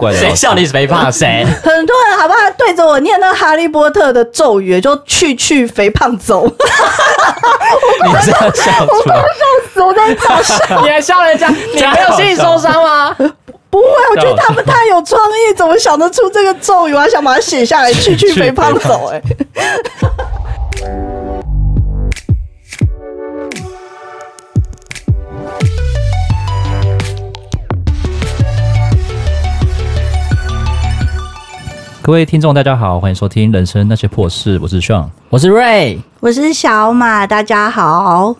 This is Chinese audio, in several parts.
怪的。谁笑你肥胖？谁？很多人好不好？对着我念那哈利波特的咒语，就去去肥胖走。你这样笑出来，笑死我在搞笑。你还笑人家？你没有心理受伤吗？不会，我觉得他们太有创意，怎么想得出这个咒语？我还想把它写下来，去去肥胖走。哎。各位听众，大家好，欢迎收听《人生那些破事》，我是 Sean，我是 Ray，我是小马，大家好。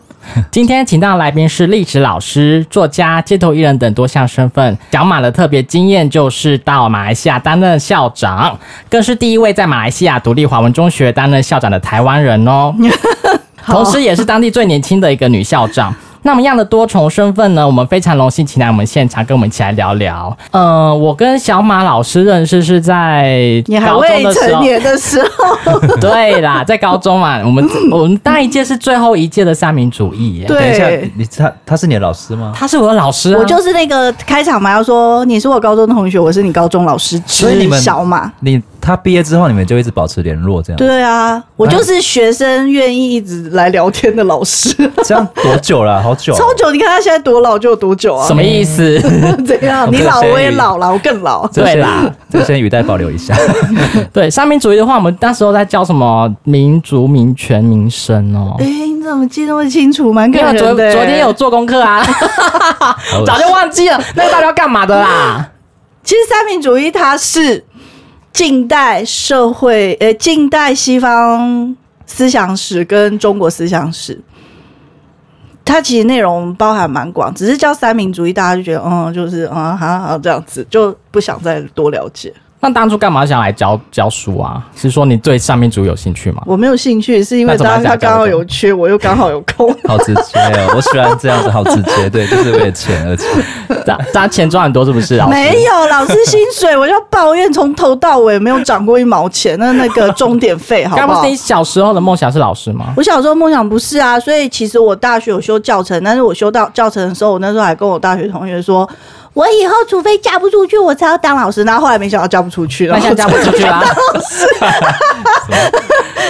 今天请到的来宾是历史老师、作家、街头艺人等多项身份。小马的特别经验就是到马来西亚担任校长，更是第一位在马来西亚独立华文中学担任校长的台湾人哦。同时，也是当地最年轻的一个女校长。那么样的多重身份呢？我们非常荣幸请来我们现场跟我们一起来聊聊。呃，我跟小马老师认识是在高中的时候，你还未成年的时候。对啦，在高中嘛，我们 我们那一届是最后一届的三民主义。对，等一下，你他他是你的老师吗？他是我的老师啊，我就是那个开场嘛，要说你是我高中的同学，我是你高中老师，所以你们小马，你。他毕业之后，你们就一直保持联络，这样？对啊，我就是学生愿意一直来聊天的老师。这样多久了？好久，超久！你看他现在多老，就有多久啊？什么意思？怎样？你老我也老了，我更老。对啦，这先语带保留一下。对，三民主义的话，我们那时候在教什么民族、民权、民生哦。哎，你怎么记那么清楚？蛮感人的。昨昨天有做功课啊，早就忘记了。那个到底要干嘛的啦？其实三民主义它是。近代社会，呃，近代西方思想史跟中国思想史，它其实内容包含蛮广，只是叫三民主义，大家就觉得，嗯，就是，嗯，好好这样子，就不想再多了解。那当初干嘛想来教教书啊？是说你对上面组有兴趣吗？我没有兴趣，是因为当他刚好有缺，我又刚好有空。好直接哦，我喜欢这样子，好直接，对，就是为了钱而钱。大家钱赚很多是不是啊？没有，老师薪水我就抱怨，从头到尾没有涨过一毛钱。那那个钟点费，好不好？刚不是你小时候的梦想是老师吗？我小时候梦想不是啊，所以其实我大学有修教程，但是我修到教程的时候，我那时候还跟我大学同学说。我以后除非嫁不出去，我才要当老师。然后后来没想到嫁不出去，然后现在嫁不出去啊，当老师，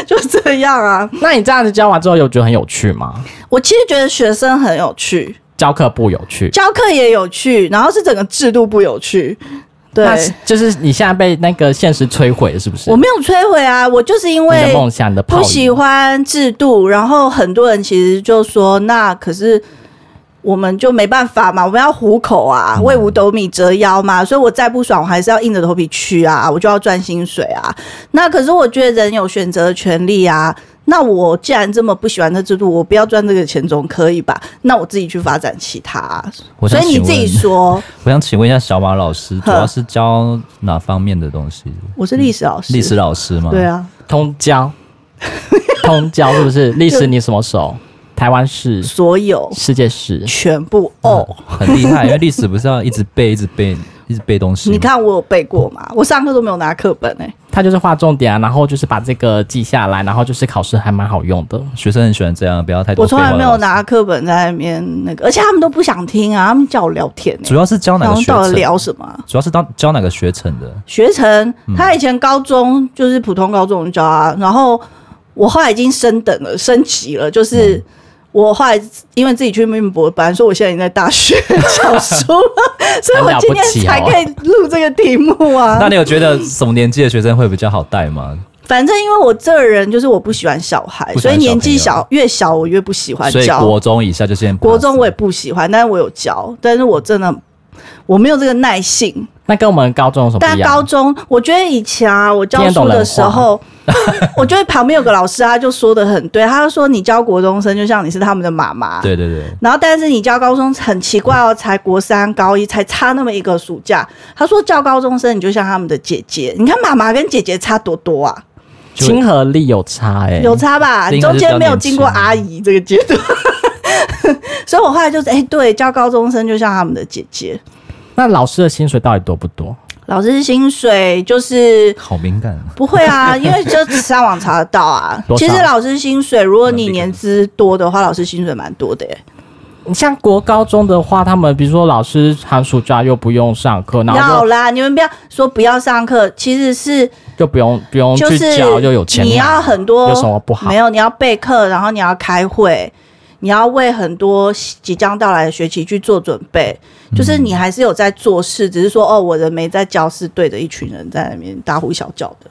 就这样啊。那你这样子教完之后，有觉得很有趣吗？我其实觉得学生很有趣，教课不有趣，教课也有趣，然后是整个制度不有趣。对，就是你现在被那个现实摧毁，是不是？我没有摧毁啊，我就是因为梦想的不喜欢制度，然后很多人其实就说，那可是。我们就没办法嘛，我们要糊口啊，为五斗米折腰嘛，所以我再不爽，我还是要硬着头皮去啊，我就要赚薪水啊。那可是我觉得人有选择的权利啊。那我既然这么不喜欢这制度，我不要赚这个钱总可以吧？那我自己去发展其他啊。所以你自己说。我想请问一下小马老师，主要是教哪方面的东西？我是历史老师。历史老师吗？对啊，通教，通教是不是？历史你什么手？台湾史，所有世界史全部哦，很厉害。因为历史不是要一直背、一直背、一直背东西。你看我有背过吗？我上课都没有拿课本哎。他就是画重点啊，然后就是把这个记下来，然后就是考试还蛮好用的。学生很喜欢这样，不要太多。我从来没有拿课本在那边那个，而且他们都不想听啊，他们叫我聊天。主要是教哪个学程？到底聊什么？主要是当教哪个学程的？学程，他以前高中就是普通高中教啊，然后我后来已经升等了，升级了，就是。嗯我后来因为自己去面博本来，说我现在已经在大学教书了，所以我今天才可以录这个题目啊。那你有觉得什么年纪的学生会比较好带吗？反正因为我这人就是我不喜欢小孩，所以年纪小越小我越不喜欢教。所以国中以下就先国中我也不喜欢，但是我有教，但是我真的我没有这个耐性。那跟我们高中有什么不一样？但高中我觉得以前啊，我教书的时候。我觉得旁边有个老师，他就说的很对，他就说你教国中生就像你是他们的妈妈，对对对。然后但是你教高中很奇怪哦，才国三高一才差那么一个暑假，他说教高中生你就像他们的姐姐，你看妈妈跟姐姐差多多啊，亲和力有差哎、欸，有差吧？中间没有经过阿姨这个阶段，所以我后来就是哎、欸，对，教高中生就像他们的姐姐。那老师的薪水到底多不多？老师薪水就是好敏感，不会啊，因为就上网查得到啊。其实老师薪水，如果你年资多的话，老师薪水蛮多的耶。像国高中的话，他们比如说老师寒暑假又不用上课，然后要啦，你们不要说不要上课，其实是就不用不用去教，又有钱，你要很多有什么不好？没有，你要备课，然后你要开会，你要为很多即将到来的学期去做准备。就是你还是有在做事，嗯、只是说哦，我人没在教室，对着一群人在那边大呼小叫的。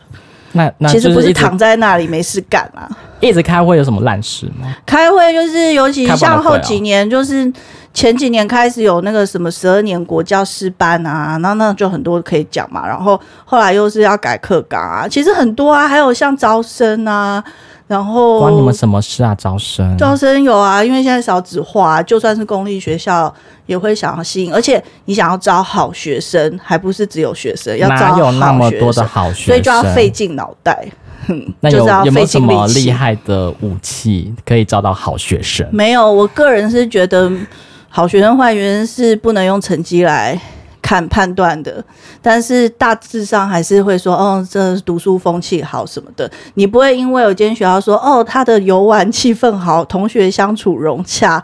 那那其实不是躺在那里没事干啊。一直开会有什么烂事吗？开会就是，尤其像后几年，就是前几年开始有那个什么十二年国教师班啊，那那就很多可以讲嘛。然后后来又是要改课纲啊，其实很多啊，还有像招生啊。然后关你们什么事啊？招生，招生有啊，因为现在少子化，就算是公立学校也会想要吸引，而且你想要招好学生，还不是只有学生，要招好学生，哪有那么多的好学生？所以就要费尽脑袋。那有就是要费尽力气。有没有什么厉害的武器可以招到好学生？没有，我个人是觉得好学生坏学生是不能用成绩来。看判断的，但是大致上还是会说，哦，这读书风气好什么的。你不会因为有间学校说，哦，他的游玩气氛好，同学相处融洽，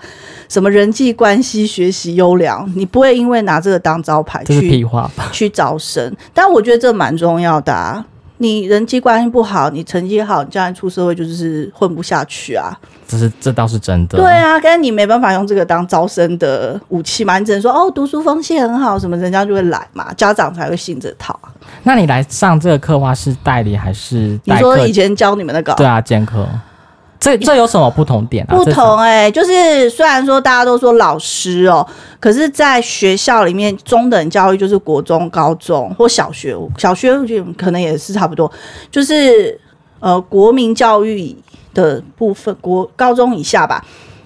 什么人际关系学习优良，你不会因为拿这个当招牌去去招生。但我觉得这蛮重要的啊。你人际关系不好，你成绩好，你将来出社会就是混不下去啊。这是这倒是真的。对啊，但是你没办法用这个当招生的武器嘛。你只能说哦，读书风气很好，什么人家就会来嘛，家长才会信这套。那你来上这个课话是代理还是代？你说以前教你们那个？对啊，兼课。这这有什么不同点啊？不同哎、欸，就是虽然说大家都说老师哦，可是在学校里面中等教育就是国中、高中或小学，小学可能也是差不多，就是呃国民教育的部分，国高中以下吧，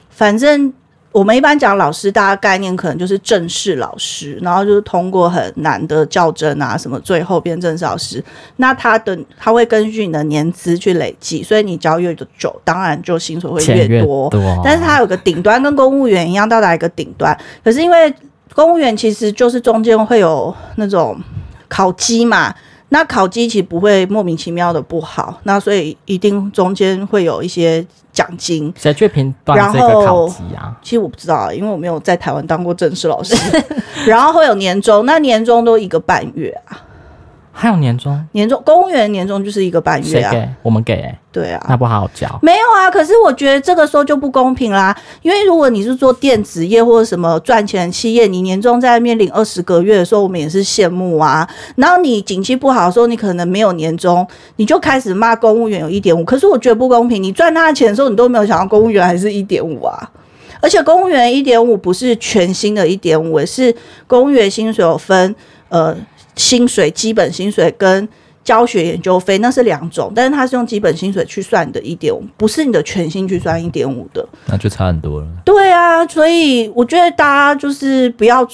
反正。我们一般讲老师，大家概念可能就是正式老师，然后就是通过很难的校正啊，什么最后变正式老师。那他的他会根据你的年资去累计，所以你教越久，当然就薪水会越多。越多。但是它有个顶端，跟公务员一样，到达一个顶端。可是因为公务员其实就是中间会有那种考绩嘛。那考绩其实不会莫名其妙的不好，那所以一定中间会有一些奖金。谁去评断这个啊？其实我不知道啊，因为我没有在台湾当过正式老师。然后会有年终，那年终都一个半月啊。还有年终，年终公务员年终就是一个半月啊。谁给？我们给、欸。对啊，那不好好教。没有啊，可是我觉得这个时候就不公平啦。因为如果你是做电子业或者什么赚钱企业，你年终在面领二十个月的时候，我们也是羡慕啊。然后你景气不好的时候，你可能没有年终，你就开始骂公务员有一点五。可是我觉得不公平，你赚他的钱的时候，你都没有想到公务员还是一点五啊。而且公务员一点五不是全新的一点五，是公务员薪水有分呃。薪水基本薪水跟教学研究费那是两种，但是它是用基本薪水去算的，一点五不是你的全薪去算一点五的，那就差很多了。对啊，所以我觉得大家就是不要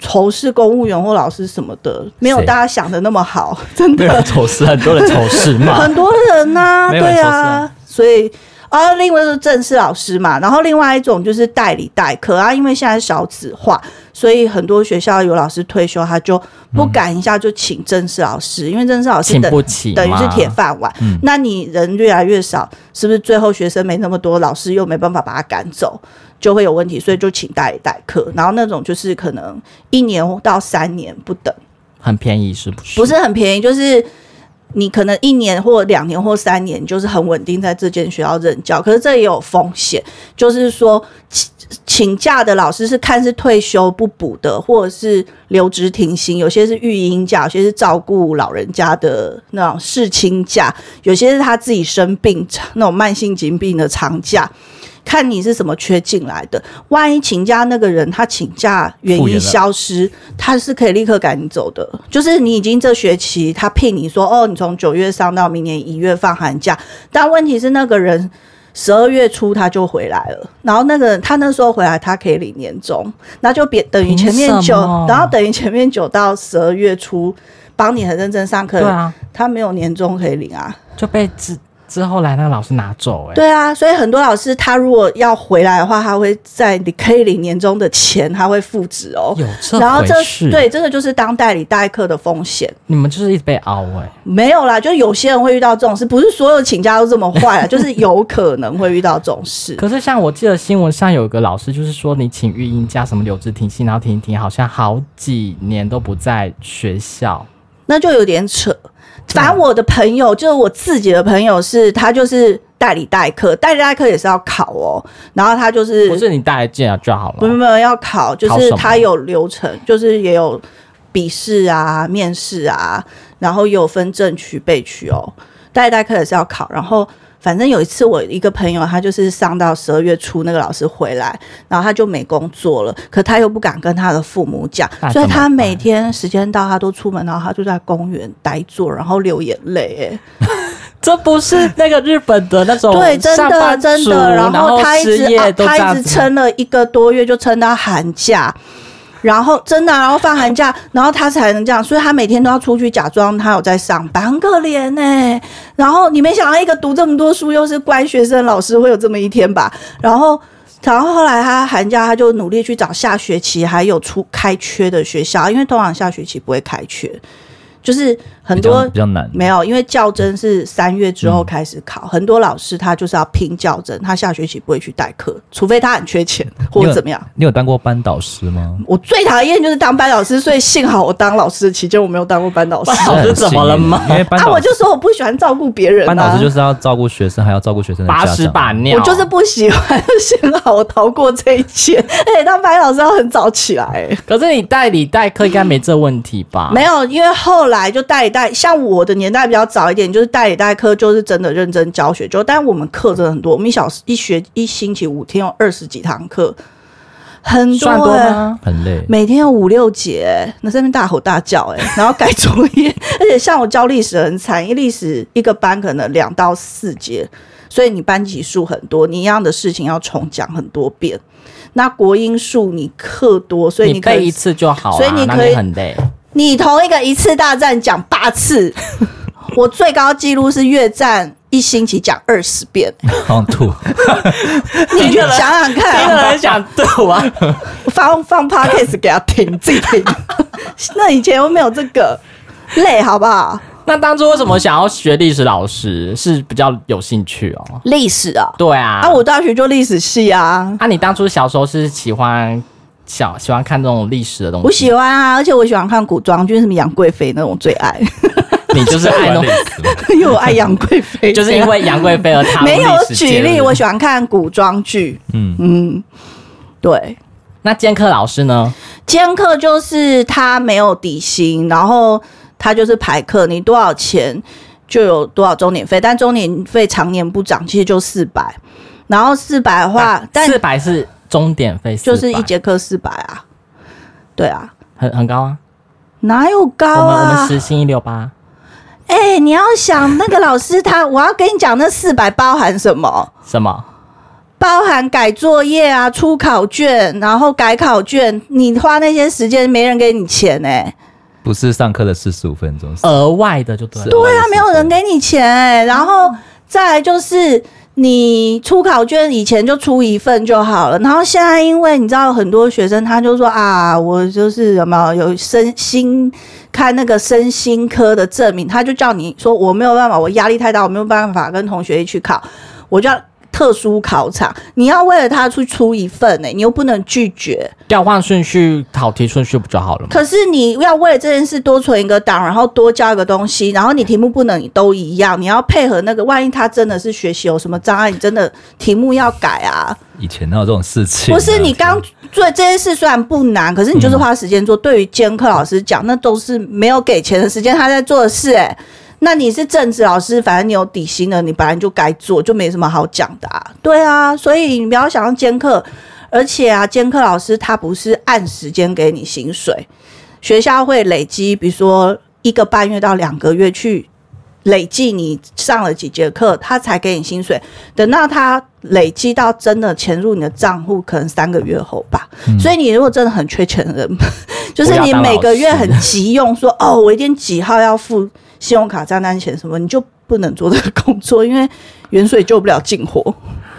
仇视公务员或老师什么的，没有大家想的那么好，真的。仇视很多人仇视嘛，很多人呐、啊，对啊，所以。啊，另外是正式老师嘛，然后另外一种就是代理代课啊，因为现在少子化，所以很多学校有老师退休，他就不敢一下就请正式老师，嗯、因为正式老师等不起等于是铁饭碗。嗯、那你人越来越少，是不是最后学生没那么多，老师又没办法把他赶走，就会有问题，所以就请代理代课，然后那种就是可能一年到三年不等，很便宜是不是？不是很便宜，就是。你可能一年或两年或三年就是很稳定在这间学校任教，可是这也有风险，就是说请请假的老师是看是退休不补的，或者是留职停薪，有些是育婴假，有些是照顾老人家的那种侍亲假，有些是他自己生病那种慢性疾病的长假。看你是什么缺进来的，万一请假那个人他请假原因消失，他是可以立刻赶你走的。就是你已经这学期他聘你说哦，你从九月上到明年一月放寒假，但问题是那个人十二月初他就回来了，然后那个人他那时候回来他可以领年终，那就别等于前面九，然后等于前面九到十二月初帮你很认真上课，对啊，他没有年终可以领啊，就被之后来那个老师拿走、欸，哎，对啊，所以很多老师他如果要回来的话，他会在你可以领年终的钱，他会复职哦。有这然后这对，这个就是当代理代课的风险。你们就是一直被熬哎、欸，没有啦，就有些人会遇到这种事，不是所有请假都这么坏啊，就是有可能会遇到这种事。可是像我记得新闻上有一个老师，就是说你请育婴假什么留职停薪，然后停一停，好像好几年都不在学校，那就有点扯。反正我的朋友，就是我自己的朋友是，是他就是代理代课，代理代课也是要考哦。然后他就是不是你带来进来就好了，不是没有要考，就是他有流程，就是也有笔试啊、面试啊，然后有分正取备取哦。代理代课也是要考，然后。反正有一次，我一个朋友，他就是上到十二月初，那个老师回来，然后他就没工作了，可他又不敢跟他的父母讲，所以他每天时间到，他都出门，然后他就在公园呆坐，然后流眼泪。哎，这不是那个日本的那种对，真的真的。然后他一直他一直撑了一个多月，就撑到寒假。然后真的、然后放寒假，然后他才能这样，所以他每天都要出去假装他有在上班，很可怜呢、然后你没想到一个读这么多书又是乖学生老师会有这么一天吧？然后，然后后来他寒假他就努力去找下学期还有出开缺的学校，因为通常下学期不会开缺。就是很多比较难，没有，因为教甄是三月之后开始考，很多老师他就是要拼教甄，他下学期不会去代课，除非他很缺钱或者怎么样。你有当过班导师吗？我最讨厌就是当班导师，所以幸好我当老师的期间我没有当过班导师。班导师怎么了吗？因为班啊，我就说我不喜欢照顾别人。班导师就是要照顾学生，还要照顾学生的家长。把屎把尿，我就是不喜欢。幸好我逃过这一切。而 且当班导师要很早起来。可是你代理代课应该没这问题吧？没有，因为后来就代理代，像我的年代比较早一点，就是代理代课，就是真的认真教学。就，但我们课真的很多，我们一小时一学一星期五天有二十几堂课，很多，算多？很累，每天有五六节，那在那边大吼大叫，哎，然后改作业，而且像我教历史很惨，因为历史一个班可能两到四节，所以你班级数很多，你一样的事情要重讲很多遍。那国英数你课多，所以你可以背一次就好，所以你可以很累。你同一个一次大战讲八次，我最高纪录是越战一星期讲二十遍，好吐。你去想想看，有人想吐啊？放放 podcast 给他听，自己听。那以前又没有这个累，好不好？那当初为什么想要学历史老师？是比较有兴趣哦。历史啊，对啊。啊，我大学就历史系啊。啊，你当初小时候是喜欢？小喜欢看这种历史的东西，我喜欢啊，而且我喜欢看古装剧，什么杨贵妃那种最爱。你就是爱那种，因为我爱杨贵妃，就是因为杨贵妃而他没有举例。我喜欢看古装剧，嗯嗯，对。那兼课老师呢？兼课就是他没有底薪，然后他就是排课，你多少钱就有多少周年费，但周年费常年不涨，其实就四百。然后四百的话，但四百是。钟点费就是一节课四百啊，对啊，很很高啊，哪有高啊？我们我们时薪一六八。哎、欸，你要想那个老师他，我要跟你讲，那四百包含什么？什么？包含改作业啊，出考卷，然后改考卷，你花那些时间，没人给你钱哎、欸。不是上课的四十五分钟，额外的就对了。对啊，没有人给你钱哎、欸，然后再来就是。你出考卷以前就出一份就好了，然后现在因为你知道很多学生他就说啊，我就是什么有身心开那个身心科的证明，他就叫你说我没有办法，我压力太大，我没有办法跟同学一起去考，我就要。特殊考场，你要为了他去出一份呢、欸，你又不能拒绝。调换顺序，考题顺序不就好了吗？可是你要为了这件事多存一个档，然后多交一个东西，然后你题目不能都一样，你要配合那个。万一他真的是学习有什么障碍，你真的题目要改啊。以前哪有这种事情？不是你刚做这件事虽然不难，可是你就是花时间做。嗯、对于监课老师讲，那都是没有给钱的时间，他在做的事、欸，哎。那你是政治老师，反正你有底薪的，你本来就该做，就没什么好讲的啊。对啊，所以你不要想要兼课，而且啊，兼课老师他不是按时间给你薪水，学校会累积，比如说一个半月到两个月去累计你上了几节课，他才给你薪水。等到他累积到真的钱入你的账户，可能三个月后吧。嗯、所以你如果真的很缺钱的人，就是你每个月很急用说，说哦，我一定几号要付。信用卡账单钱什么，你就不能做这个工作，因为远水救不了近火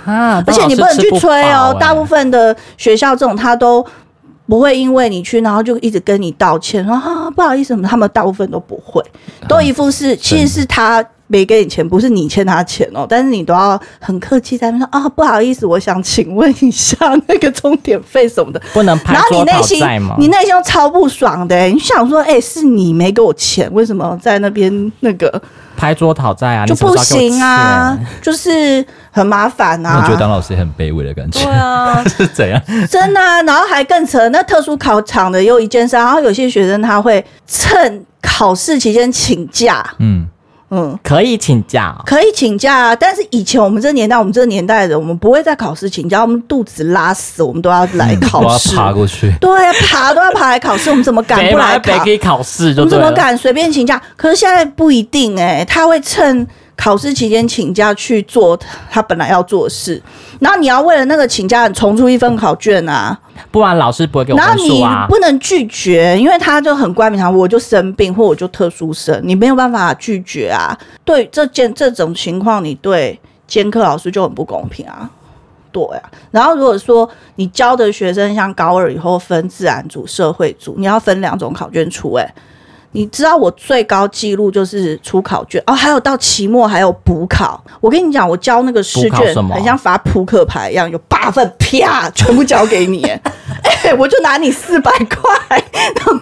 啊！而且你不能去催哦。欸、大部分的学校这种他都不会因为你去，然后就一直跟你道歉说啊不好意思，他们大部分都不会，都一副是其实是他。没给你钱，不是你欠他钱哦，但是你都要很客气在那说啊，不好意思，我想请问一下那个钟点费什么的，不能拍桌讨债吗？你内心超不爽的，你想说，哎、欸，是你没给我钱，为什么在那边那个拍桌讨债啊？就不行啊，就是很麻烦啊。我觉得当老师也很卑微的感觉。对啊，是怎样？真的啊，然后还更扯，那特殊考场的又一件事，然后有些学生他会趁考试期间请假，嗯。嗯，可以请假，可以请假啊。但是以前我们这年代，我们这年代的人，我们不会在考试请假，我们肚子拉屎，我们都要来 考试，嗯、爬过去。对，爬都要爬来考试，我们怎么敢 不来考？可以考试，我们怎么敢随便请假？可是现在不一定哎、欸，他会趁。考试期间请假去做他本来要做的事，然后你要为了那个请假重出一份考卷啊，不然老师不会给我分数啊。然后你不能拒绝，因为他就很冠冕堂，我就生病或我就特殊生，你没有办法拒绝啊。对这件这种情况，你对监课老师就很不公平啊。对啊，然后如果说你教的学生像高二以后分自然组、社会组，你要分两种考卷出，哎。你知道我最高纪录就是出考卷哦，还有到期末还有补考。我跟你讲，我交那个试卷很像发扑克牌一样，有八份啪全部交给你，哎、欸，我就拿你四百块，然后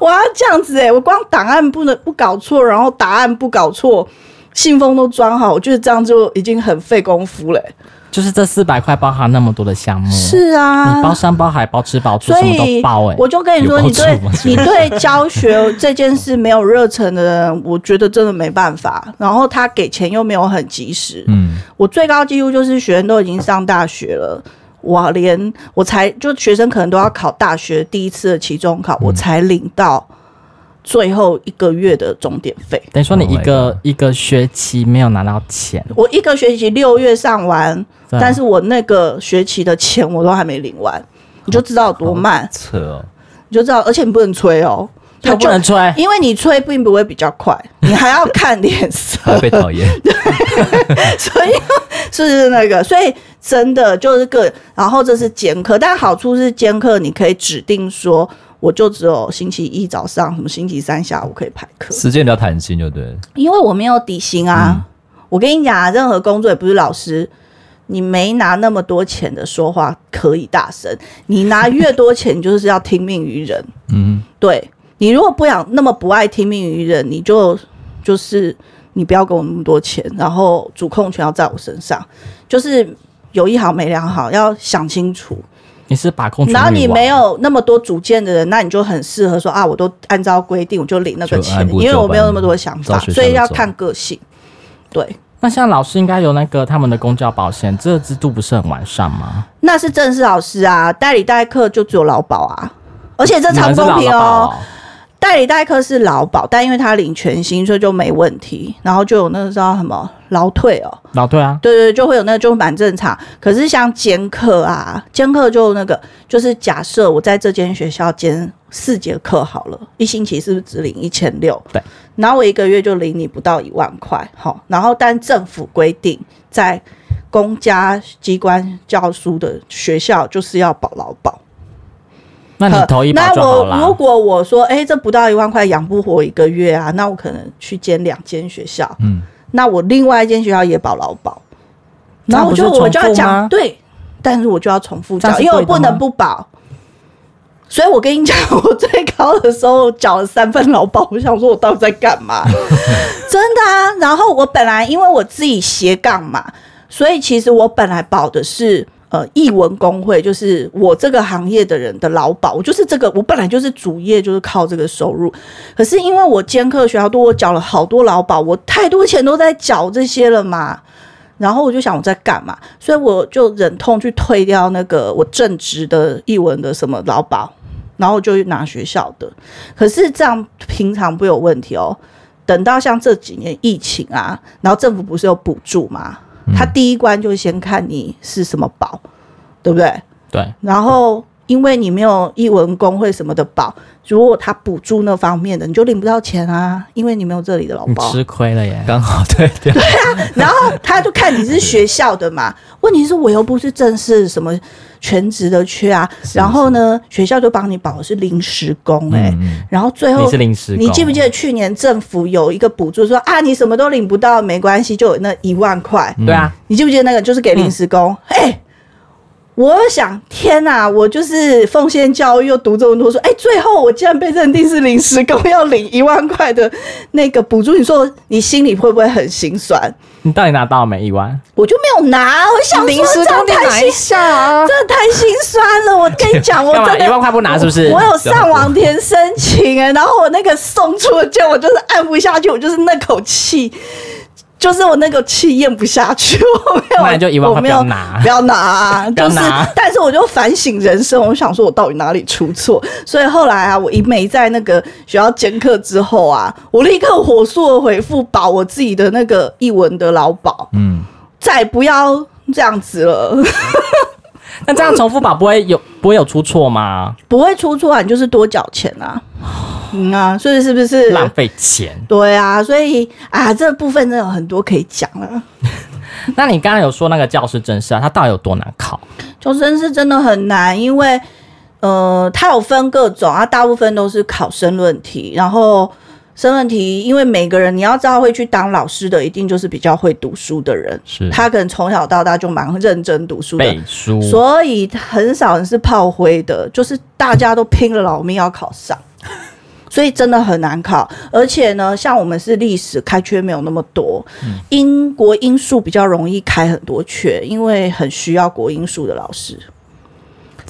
我要这样子哎，我光档案不能不搞错，然后答案不搞错，信封都装好，我觉得这样就已经很费功夫嘞。就是这四百块包含那么多的项目，是啊，你包山包海包吃包住，什么都包哎、欸。我就跟你说，你对 你对教学这件事没有热忱的人，我觉得真的没办法。然后他给钱又没有很及时，嗯，我最高纪录就是学生都已经上大学了，我连我才就学生可能都要考大学第一次的期中考，我才领到。最后一个月的钟点费，等于说你一个、oh、一个学期没有拿到钱。我一个学期六月上完，但是我那个学期的钱我都还没领完，你就知道有多慢。扯哦，你就知道，而且你不能催哦，他不能催，因为你催并不会比较快，你还要看脸色，还被讨厌。对，所以是那个，所以真的就是个，然后这是兼课，但好处是兼课你可以指定说。我就只有星期一早上，什么星期三下午可以排课，时间比较弹性，就对。因为我没有底薪啊，嗯、我跟你讲啊，任何工作也不是老师，你没拿那么多钱的说话可以大声，你拿越多钱，就是要听命于人。嗯，对，你如果不想那么不爱听命于人，你就就是你不要给我那么多钱，然后主控权要在我身上，就是有一好没两好，要想清楚。你是把控，然后你没有那么多主见的人，那你就很适合说啊，我都按照规定，我就领那个钱，因为我没有那么多想法，所以要看个性。对，那像老师应该有那个他们的公教保险，这个制度不是很完善吗？那是正式老师啊，代理代课就只有劳保啊，而且这超不公平哦。代理代课是劳保，但因为他领全薪，所以就没问题。然后就有那个叫什么劳退哦，劳退啊，对对，就会有那个就蛮正常。可是像兼课啊，兼课就那个，就是假设我在这间学校兼四节课好了，一星期是不是只领一千六？对，然后我一个月就领你不到一万块，好。然后但政府规定，在公家机关教书的学校就是要保劳保。那你投一把就好了。那我如果我说，哎、欸，这不到一万块养不活一个月啊，那我可能去兼两间学校。嗯，那我另外一间学校也保劳保，然后我就我就要讲对，但是我就要重复缴，因为我不能不保。所以我跟你讲，我最高的时候缴了三份劳保，我想说我到底在干嘛？真的啊。然后我本来因为我自己斜杠嘛，所以其实我本来保的是。呃，艺文工会就是我这个行业的人的劳保，我就是这个，我本来就是主业，就是靠这个收入。可是因为我兼课学校多，我缴了好多劳保，我太多钱都在缴这些了嘛。然后我就想我在干嘛，所以我就忍痛去退掉那个我正职的艺文的什么劳保，然后就拿学校的。可是这样平常不有问题哦。等到像这几年疫情啊，然后政府不是有补助吗？他第一关就先看你是什么宝，对不对？对。然后因为你没有艺文工会什么的保，如果他补助那方面的，你就领不到钱啊，因为你没有这里的劳保，吃亏了耶。刚好对对。对啊，然后他就看你是学校的嘛，问题是我又不是正式什么全职的缺啊，然后呢，学校就帮你保的是临时工哎、欸嗯嗯，然后最后你是临时工，你记不记得去年政府有一个补助说啊，你什么都领不到没关系，就有那一万块，对啊，你记不记得那个就是给临时工？哎、嗯。欸我想，天哪！我就是奉献教育，又读这么多书，哎，最后我竟然被认定是临时工，要领一万块的那个补助。你说你心里会不会很心酸？你到底拿到了没一万？我就没有拿。我想临时工太心酸啊，真的太心酸了。我跟你讲，我真的一万块不拿是不是？我有上网填申请哎，然后我那个送出的件，我就是按不下去，我就是那口气。就是我那个气咽不下去，我没有，那就一万块不要拿，不要拿，就是，但是我就反省人生，我想说我到底哪里出错？所以后来啊，我一没在那个学校兼课之后啊，我立刻火速的回复保我自己的那个译文的劳保，嗯，再不要这样子了。那这样重复保不会有不会有出错吗？不会出错啊，你就是多缴钱啊。嗯啊，所以是不是浪费钱？对啊，所以啊，这部分真的有很多可以讲了。那你刚刚有说那个教师甄试啊，它到底有多难考？教师甄试真的很难，因为呃，它有分各种啊，大部分都是考申论题，然后申论题，因为每个人你要知道会去当老师的，一定就是比较会读书的人，是他可能从小到大就蛮认真读书的，背书，所以很少人是炮灰的，就是大家都拼了老命要考上。所以真的很难考，而且呢，像我们是历史开缺没有那么多，嗯、英国英数比较容易开很多缺，因为很需要国英数的老师。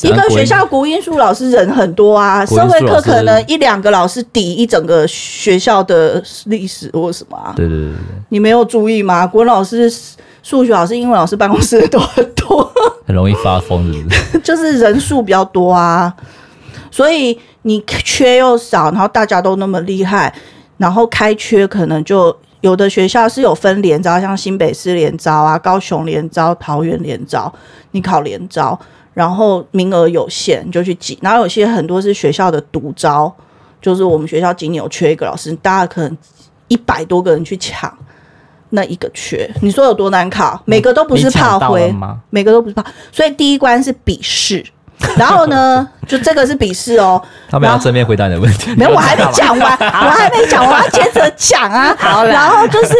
一个学校国英数老师人很多啊，社会课可能一两个老师抵一整个学校的历史或什么啊。对对对对，你没有注意吗？国文老师、数学老师、英文老师办公室都很多，很容易发疯，是不是？就是人数比较多啊，所以。你缺又少，然后大家都那么厉害，然后开缺可能就有的学校是有分联招，像新北市联招啊、高雄联招、桃园联招，你考联招，然后名额有限，你就去挤。然后有些很多是学校的独招，就是我们学校今年有缺一个老师，大家可能一百多个人去抢那一个缺，你说有多难考？每个都不是炮灰，每个都不是炮，所以第一关是笔试。然后呢，就这个是笔试哦。他们要正面回答你的问题。没有，我还没讲完，我还没讲，我要接着讲啊。好，然后就是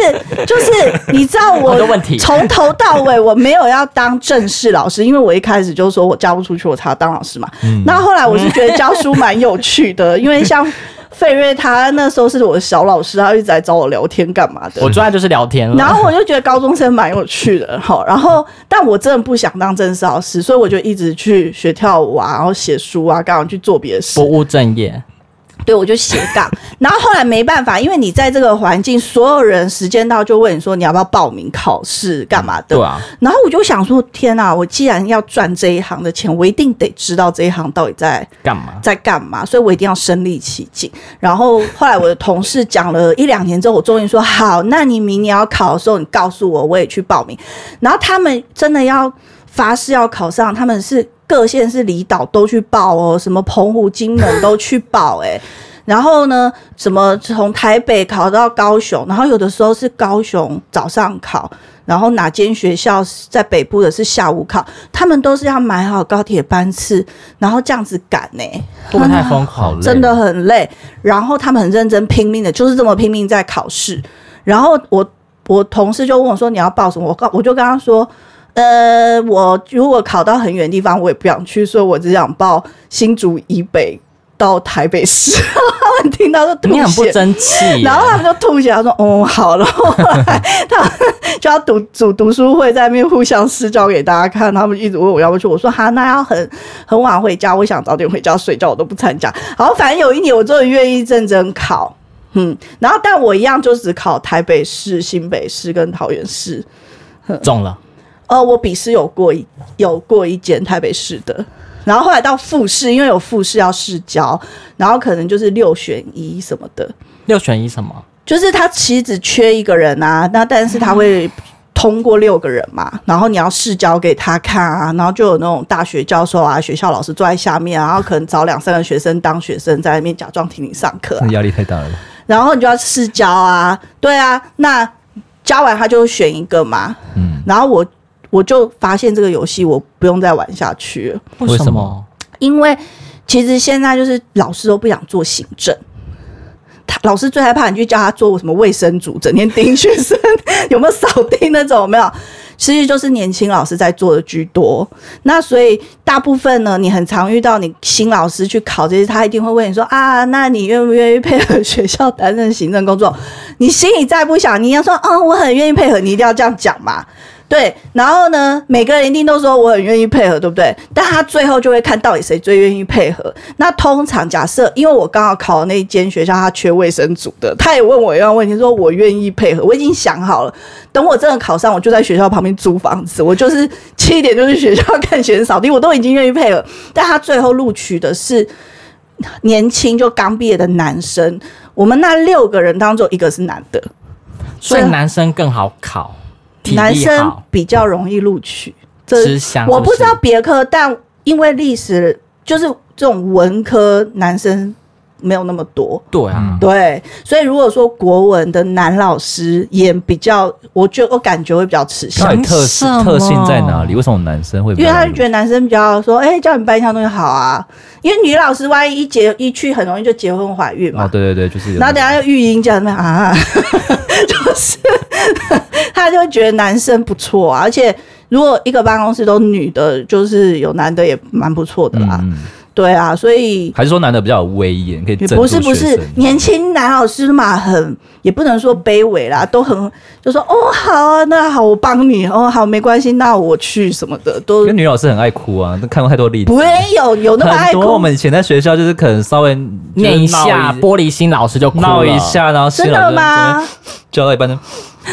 就是，你知道我从头到尾我没有要当正式老师，因为我一开始就说我教不出去，我才要当老师嘛。嗯。那后来我是觉得教书蛮有趣的，因为像。费瑞他那时候是我的小老师，他一直在找我聊天干嘛的？我专业就是聊天。然后我就觉得高中生蛮有趣的，好，然后但我真的不想当正式老师，所以我就一直去学跳舞啊，然后写书啊，干嘛去做别的事，不务正业。对，我就斜杠，然后后来没办法，因为你在这个环境，所有人时间到就问你说你要不要报名考试干嘛的，对啊。然后我就想说，天哪，我既然要赚这一行的钱，我一定得知道这一行到底在干嘛，在干嘛，所以我一定要身历其境。然后后来我的同事讲了一两年之后，我终于说好，那你明年要考的时候，你告诉我，我也去报名。然后他们真的要发誓要考上，他们是。各县市离岛都去报哦，什么澎湖、金门都去报哎，然后呢，什么从台北考到高雄，然后有的时候是高雄早上考，然后哪间学校在北部的是下午考，他们都是要买好高铁班次，然后这样子赶呢，太疯狂？真的很累。然后他们很认真拼命的，就是这么拼命在考试。然后我我同事就问我说：“你要报什么？”我告我就跟他说。呃，我如果考到很远的地方，我也不想去，所以我只想报新竹以北到台北市。他们听到就吐血，你很不争气。然后他们就吐血，他说：“哦，好了。”后来他们就要读组读书会，在那边互相试教给大家看。他们一直问我要不要去，我说：“哈，那要很很晚回家，我想早点回家睡觉，我都不参加。”好，反正有一年我终于愿意认真考，嗯，然后但我一样就只考台北市、新北市跟桃园市，中了。哦，我笔试有过一有过一间台北市的，然后后来到复试，因为有复试要试教，然后可能就是六选一什么的。六选一什么？就是他其实只缺一个人啊，那但是他会通过六个人嘛，然后你要试教给他看啊，然后就有那种大学教授啊、学校老师坐在下面，然后可能找两三个学生当学生在那边假装听你上课、啊，压力太大了。然后你就要试教啊，对啊，那教完他就选一个嘛，嗯，然后我我就发现这个游戏我不用再玩下去了，为什么？因为其实现在就是老师都不想做行政。老师最害怕你去叫他做什么卫生组，整天盯学生 有没有扫地那种，有没有？其实就是年轻老师在做的居多。那所以大部分呢，你很常遇到你新老师去考这些，他一定会问你说啊，那你愿不愿意配合学校担任行政工作？你心里再不想，你要说嗯，我很愿意配合，你一定要这样讲嘛。对，然后呢，每个人一定都说我很愿意配合，对不对？但他最后就会看到底谁最愿意配合。那通常假设，因为我刚好考的那一间学校，他缺卫生组的，他也问我一样问题，说我愿意配合，我已经想好了，等我真的考上，我就在学校旁边租房子，我就是七点就去学校看学生扫地，我都已经愿意配合。但他最后录取的是年轻就刚毕业的男生，我们那六个人当中一个是男的，所以男生更好考。男生比较容易录取，这是我不知道别科，但因为历史就是这种文科男生没有那么多，对啊，对，所以如果说国文的男老师也比较，我觉得我感觉会比较吃香。特特性在哪里？为什么男生会？因为他就觉得男生比较说，哎、欸，教你班上东西好啊。因为女老师万一一结一去，很容易就结婚怀孕嘛。哦，对对对，就是。然后等下又育婴这样啊，就是 他就会觉得男生不错啊，而且如果一个办公室都女的，就是有男的也蛮不错的啦。嗯对啊，所以还是说男的比较有威严，可以不是不是年轻男老师嘛，很也不能说卑微啦，都很就说哦好啊，那好我帮你哦好没关系，那我去什么的都。跟女老师很爱哭啊，都看过太多例子。不会有有那么爱哭。我们以前在学校就是可能稍微念一下玻璃心，老师就闹一下，然后真的吗？教到一半呢。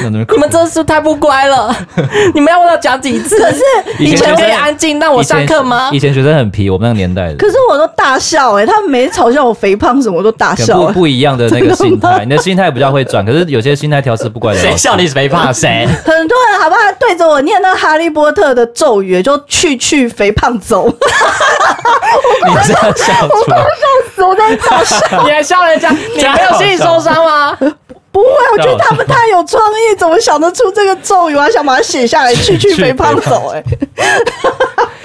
你们真的是太不乖了！你们要我要讲几次？可是以前可以安静让我上课吗？以前学生很皮，我们那个年代的。可是我都大笑哎、欸，他们每次嘲笑我肥胖什么，我都大笑、欸。不不一样的那个心态，你的心态比较会转。可是有些心态调试不乖的。谁笑你是肥胖？谁？很多人好不好？对着我念那哈利波特的咒语，就去去肥胖走。你这样笑出来，我笑死！我在大笑，你还笑人家？你没有心理受伤吗？不会，我觉得他们太有创意，怎么想得出这个咒语？我还想把它写下来，去去肥胖走、欸。哎，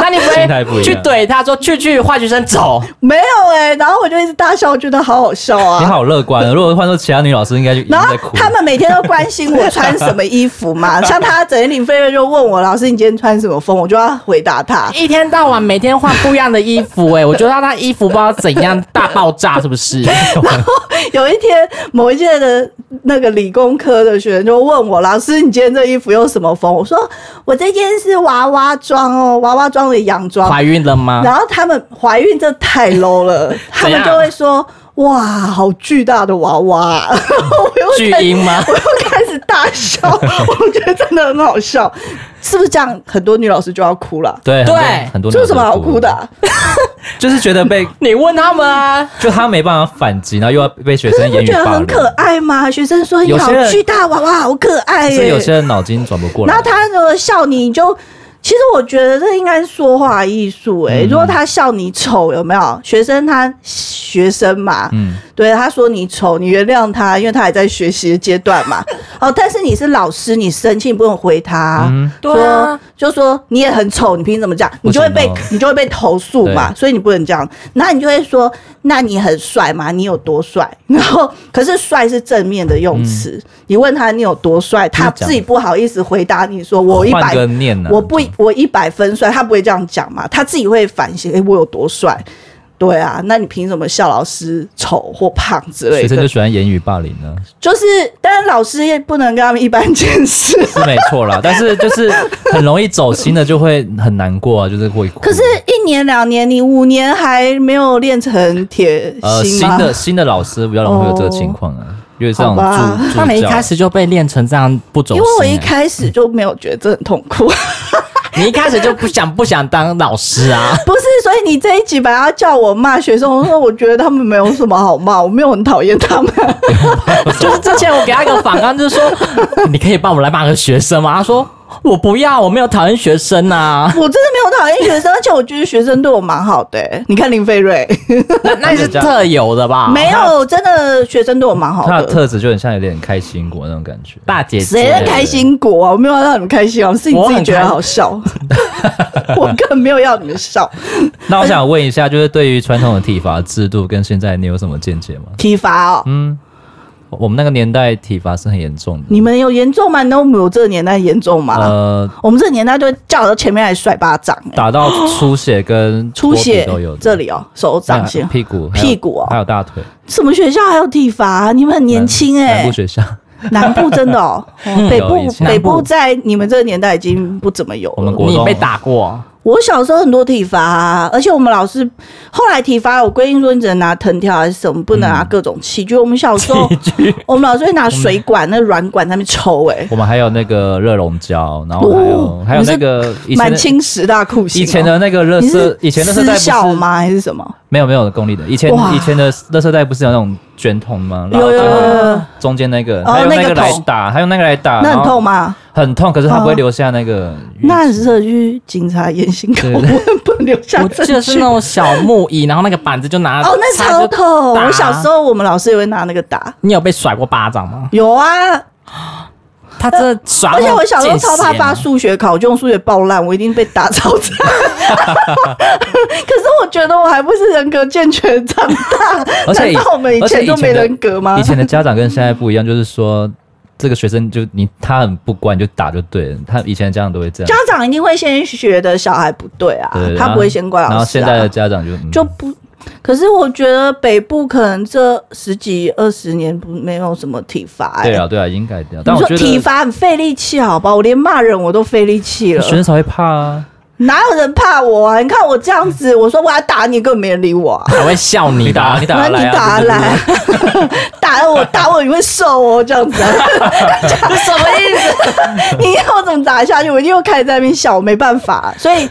那你不会去怼他说去去坏学生走？没有哎、欸，然后我就一直大笑，我觉得好好笑啊。你好乐观，如果换做其他女老师，应该就然后他们每天都关心我穿什么衣服嘛，像他整天领费就问我老师，你今天穿什么风？我就要回答他，一天到晚每天换不一样的衣服、欸。哎，我觉得他衣服不知道怎样大爆炸，是不是？然后有一天某一届的。那个理工科的学生就问我：“老师，你今天这衣服用什么风？”我说：“我这件是娃娃装哦，娃娃装的洋装。”怀孕了吗？然后他们怀孕这太 low 了，他们就会说。哇，好巨大的娃娃！巨婴吗？我又开始大笑，我觉得真的很好笑，是不是这样？很多女老师就要哭了。对对，很多。这有什么好哭的啊？就是觉得被你问他们啊，就他没办法反击，然后又要被学生言语。觉得很可爱吗？学生说你好巨大娃娃，好可爱耶。所以有些人脑筋转不过来。然后他如果笑你，你就。其实我觉得这应该是说话艺术诶，如果他笑你丑，有没有？学生他学生嘛？嗯，对，他说你丑，你原谅他，因为他还在学习的阶段嘛。哦，但是你是老师，你生气不用回他，嗯、说啊，就说你也很丑，你凭什么这样？你就会被你就会被投诉嘛，所以你不能这样。那你就会说，那你很帅吗？你有多帅？然后可是帅是正面的用词，嗯、你问他你有多帅，他自己不好意思回答你说我一百，我不。我一百分帅，他不会这样讲嘛？他自己会反省，哎、欸，我有多帅？对啊，那你凭什么笑老师丑或胖之类的？学生就喜欢言语霸凌呢？就是，当然老师也不能跟他们一般见识，是没错啦。但是就是很容易走心的，就会很难过啊，就是会哭。可是，一年两年，你五年还没有练成铁？呃，新的新的老师比较容易会有这个情况啊。哦因为这种他们一开始就被练成这样不走心，因为我一开始就没有觉得这很痛苦。你一开始就不想不想当老师啊？不是，所以你这一集本来要叫我骂学生，我说我觉得他们没有什么好骂，我没有很讨厌他们。就是之前我给他一个反纲，就是说你可以帮我来骂个学生吗？他说。我不要，我没有讨厌学生呐、啊。我真的没有讨厌学生，而且我觉得学生对我蛮好的、欸。你看林飞瑞，那那是特有的吧？没有，真的学生对我蛮好的。他的特质就很像有点开心果那种感觉。大姐姐，谁在开心果啊？我没有让你们开心啊，是你自己觉得好笑。我，我根本没有要你们笑。那我想问一下，就是对于传统的体罚制度跟现在你有什么见解吗？体罚哦，嗯。我们那个年代体罚是很严重的。你们有严重吗？那我们有这个年代严重吗？呃，我们这个年代就叫到前面来甩巴掌、欸，打到出血跟 出血都有。这里哦，手掌心、屁股、屁股哦，还有大腿。什么学校还有体罚？你们很年轻哎、欸。南部学校，南部真的哦，哦 北部北部在你们这个年代已经不怎么有了。我们国你被打过。我小时候很多体罚啊，而且我们老师后来体罚我规定说，你只能拿藤条还是什么，不能拿各种器具。我们小时候，我们老师会拿水管、那软管在那边抽。哎，我们还有那个热熔胶，然后还有还有那个满清十大酷刑。以前的那个热色，以前的私校吗？还是什么？没有没有公立的。以前以前的热色袋不是有那种卷筒吗？有有有。中间那个，还有那个来打，还有那个来打，那很痛吗？很痛，可是他不会留下那个。那很适合去警察严刑拷问，不能留下。我记得是那种小木椅，然后那个板子就拿。哦，那超痛！我小时候我们老师也会拿那个打。你有被甩过巴掌吗？有啊，他这甩。而且我小时候超怕发数学考，就用数学爆烂，我一定被打超惨。可是我觉得我还不是人格健全长大。而且我们以前都没人格吗？以前的家长跟现在不一样，就是说。这个学生就你他很不乖，你就打就对了。他以前的家长都会这样，家长一定会先觉得小孩不对啊，对他不会先怪老师啊。然后现在的家长就、嗯、就不，可是我觉得北部可能这十几二十年不没有什么体罚、欸。对啊，对啊，已经改掉。但我觉得体罚很费力气，好吧？我连骂人我都费力气了。学生才会怕啊。哪有人怕我啊？你看我这样子，我说我要打你，根本没人理我、啊，还会笑你 打你打来、啊，你 打来，打我打我你会瘦哦，这样子、啊，这什么意思？你要我怎么打下去？我一定又开始在那边笑，我没办法，所以。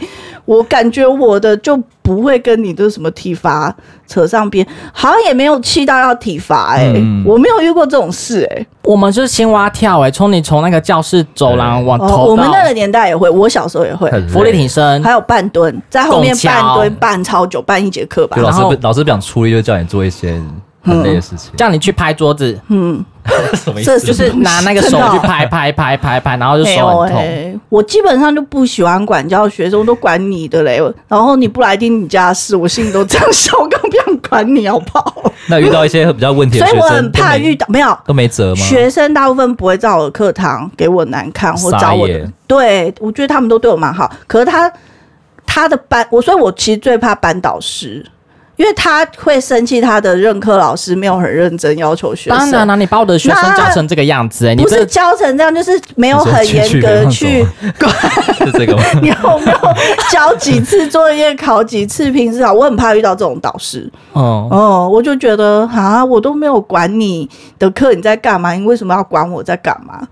我感觉我的就不会跟你的什么体罚扯上边，好像也没有气到要体罚哎、欸，嗯、我没有遇过这种事哎、欸。我们就是青蛙跳哎、欸，从你从那个教室走廊往头、哦，我们那个年代也会，我小时候也会，伏地挺身，还有半蹲，在后面半蹲半超久，半一节课吧。老师不老师不想出力，就叫你做一些很累的事情，叫你去拍桌子，嗯。什么意思？就是拿那个手去拍拍拍拍拍，然后就手很痛。欸、我基本上就不喜欢管教学生，我都管你的嘞。然后你不来听你家事，我心里都这样想，我更不想管你，好不好？那遇到一些比较问题的学生，所以我很怕遇到没，有都没辙吗？学生大部分不会在我的课堂给我难看或找我的。对，我觉得他们都对我蛮好。可是他他的班，我所以，我其实最怕班导师。因为他会生气，他的任课老师没有很认真要求学生。当然了，你把我的学生教成这个样子，欸，你不是教成这样，就是没有很严格去管。是这个吗？你有没有交几次作业，考几次平时考？我很怕遇到这种导师。哦哦，我就觉得啊，我都没有管你的课，你在干嘛？你为什么要管我在干嘛？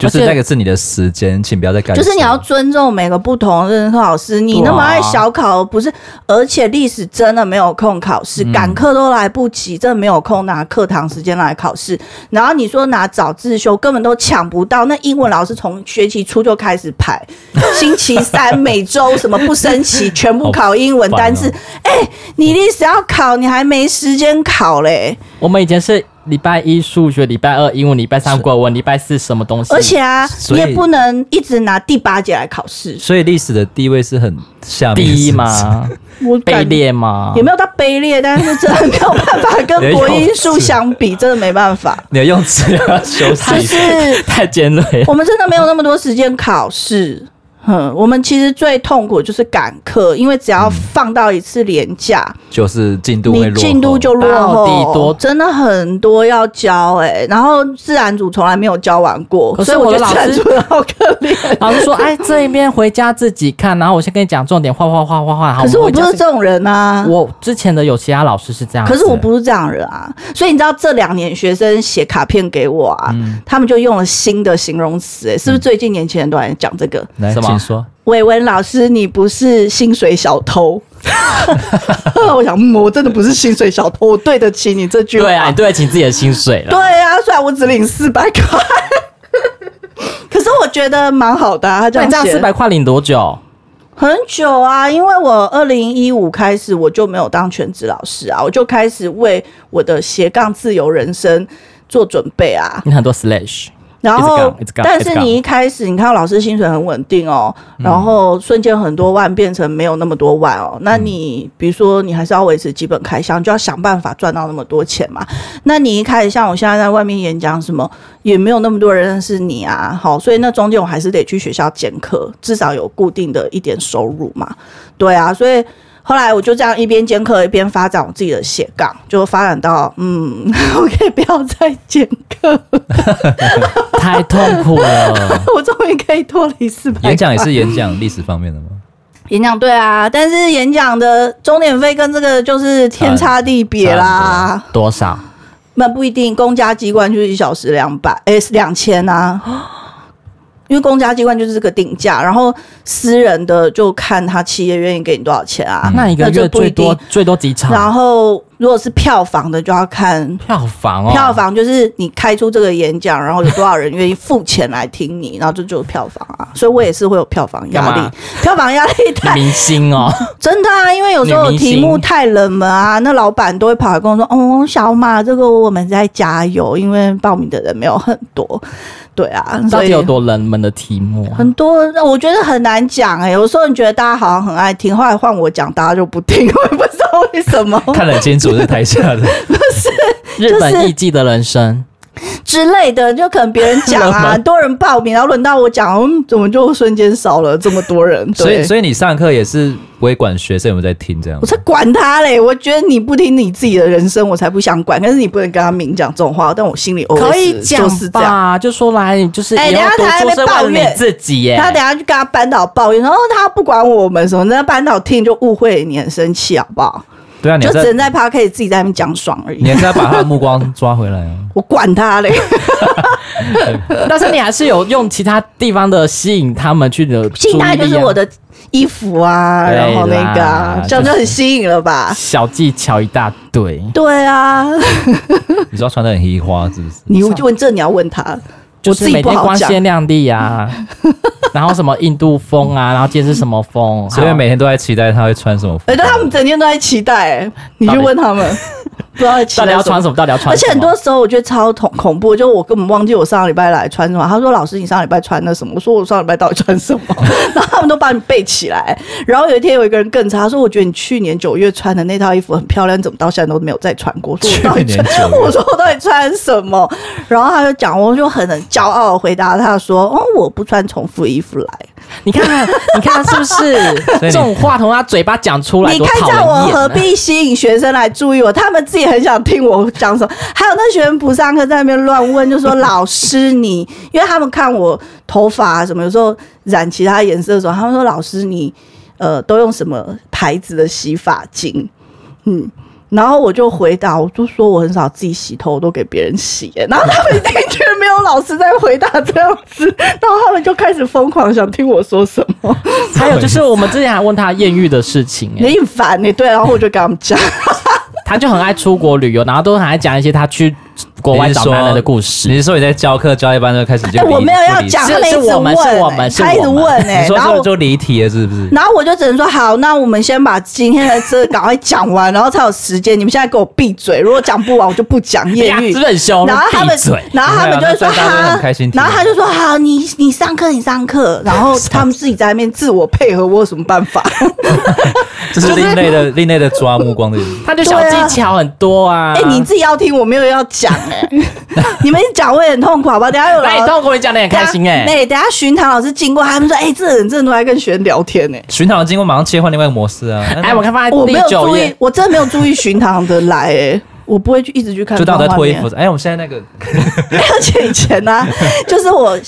就是那个是你的时间，请不要再干。就是你要尊重每个不同的任课老师。你那么爱小考，不是？而且历史真的没有空考试，赶课都来不及，真的没有空拿课堂时间来考试。然后你说拿早自修，根本都抢不到。那英文老师从学期初就开始排，星期三每周什么不升旗，全部考英文单词。哎，你历史要考，你还没时间考嘞。我们以前是。礼拜一数学，礼拜二英文，礼拜三国文，礼拜四什么东西？而且啊，你也不能一直拿第八节来考试。所以历史的地位是很下面第一吗？我卑劣吗？也没有到卑劣，但是真的没有办法跟国英数相比，真的没办法。你的用词要修饰一下，是太尖锐。我们真的没有那么多时间考试。嗯，我们其实最痛苦就是赶课，因为只要放到一次连假，嗯、就是进度会落，进度就落后，多？真的很多要教哎、欸，然后自然组从来没有教完过，可是我的老师好可怜，老师说哎这一边回家自己看，然后我先跟你讲重点，画画画画画。可是我不是这种人啊，我之前的有其他老师是这样，可是我不是这样人啊，所以你知道这两年学生写卡片给我啊，嗯、他们就用了新的形容词哎、欸，是不是最近年轻人都在讲这个？来什么？说？伟文老师，你不是薪水小偷。我想、嗯，我真的不是薪水小偷，我对得起你这句话。对啊，你对得起自己的薪水了。对啊，虽然我只领四百块，可是我觉得蛮好的、啊。他这样，这样四百块领多久？很久啊，因为我二零一五开始我就没有当全职老师啊，我就开始为我的斜杠自由人生做准备啊。你很多 slash。然后，但是你一开始，你看老师薪水很稳定哦，然后瞬间很多万变成没有那么多万哦。那你比如说，你还是要维持基本开销，就要想办法赚到那么多钱嘛。那你一开始像我现在在外面演讲什么，也没有那么多人认识你啊。好，所以那中间我还是得去学校兼课，至少有固定的一点收入嘛。对啊，所以。后来我就这样一边兼课一边发展我自己的斜杠，就发展到嗯，我可以不要再兼课，太痛苦了。我终于可以脱离四百。演讲也是演讲历史方面的吗？演讲对啊，但是演讲的钟点费跟这个就是天差地别啦。多少？那不一定，公家机关就是一小时两百，哎，两千啊。因为公家机关就是这个定价，然后私人的就看他企业愿意给你多少钱啊。嗯、那一个月最多最多几场？然后如果是票房的，就要看票房哦。票房就是你开出这个演讲，然后有多少人愿意付钱来听你，然后这就是票房啊。所以我也是会有票房压力，票房压力太明星哦，真的啊，因为有时候题目太冷门啊，那老板都会跑来跟我说：“哦，小马，这个我们在加油，因为报名的人没有很多。”对啊，到底有多冷门的题目？很多，我觉得很难讲哎、欸。有时候你觉得大家好像很爱听，后来换我讲，大家就不听，我也不知道为什么。看得很清楚是台下的，不是日本艺伎的人生。之类的，就可能别人讲啊，很多人报名，然后轮到我讲，嗯，怎么就瞬间少了这么多人？对，所以，所以你上课也是不会管学生有没有在听这样？我才管他嘞！我觉得你不听你自己的人生，我才不想管。但是你不能跟他明讲这种话，但我心里可以讲吧？就说来，就是哎，等下他还在抱怨自己耶，他等下去跟他班导抱怨，然后他不管我们什么，那班导听就误会你很生气，好不好？对啊，你就只能在趴可以自己在那边讲爽而已。你还是要把他的目光抓回来啊！我管他嘞。但是你还是有用其他地方的吸引他们去的，吸引他就是我的衣服啊，然后那个、啊、这样就很吸引了吧？小技巧一大堆。对啊，你知道穿的很黑花是不是？你就问这你要问他。就是每天光鲜亮丽啊，然后什么印度风啊，然后今天是什么风，所以每天都在期待他会穿什么风。哎，但他们整天都在期待，欸，你去问他们，不知道到底要穿什么，到底要穿什么。而且很多时候我觉得超恐恐怖，就我根本忘记我上个礼拜来穿什么。他说：“老师，你上个礼拜穿的什么？”我说：“我上个礼拜到底穿什么？” 然后他们都把你背起来。然后有一天有一个人更差，他说：“我觉得你去年九月穿的那套衣服很漂亮，怎么到现在都没有再穿过？”说我到底穿，我说我到底穿什么？然后他就讲，我就很骄傲的回答。他说：“哦，我不穿重复衣服来。你看看，你看是不是 这种话从他嘴巴讲出来？你看一下，我何必吸引学生来注意我？他们自己很想听我讲什么。还有那学生不上课在那边乱问，就说老师你，因为他们看我头发啊什么，有时候染其他颜色的时候，他们说老师你呃都用什么牌子的洗发精？嗯。”然后我就回答，我就说我很少自己洗头，我都给别人洗。然后他们一听觉得没有老师在回答这样子，然后他们就开始疯狂想听我说什么。还有就是我们之前还问他艳遇的事情，你很烦你对，然后我就跟他们讲，他就很爱出国旅游，然后都很爱讲一些他去。国外找男人的故事。你是说你在教课教一半就开始我没有要讲，他一直问，他一直问哎，然后就离题了，是不是？然后我就只能说好，那我们先把今天的这赶快讲完，然后才有时间。你们现在给我闭嘴，如果讲不完，我就不讲艳遇。很凶，然后他们，然后他们就会说好，然后他就说好，你你上课，你上课，然后他们自己在那边自我配合，我有什么办法？这是另类的另类的抓目光的人，他就小技巧很多啊。哎，你自己要听，我没有要讲哎。你们讲我也很痛苦，好不好？等下有来痛苦，你讲的很开心哎。那等下巡堂老师经过，他们说：“哎，这人真的都在跟学生聊天呢。”巡堂经过，马上切换另外一个模式啊！哎，我看发现我没有注意，我真的没有注意巡堂的来哎，我不会去一直去看。就当我在脱衣服。哎，我们现在那个，而且以前呢，就是我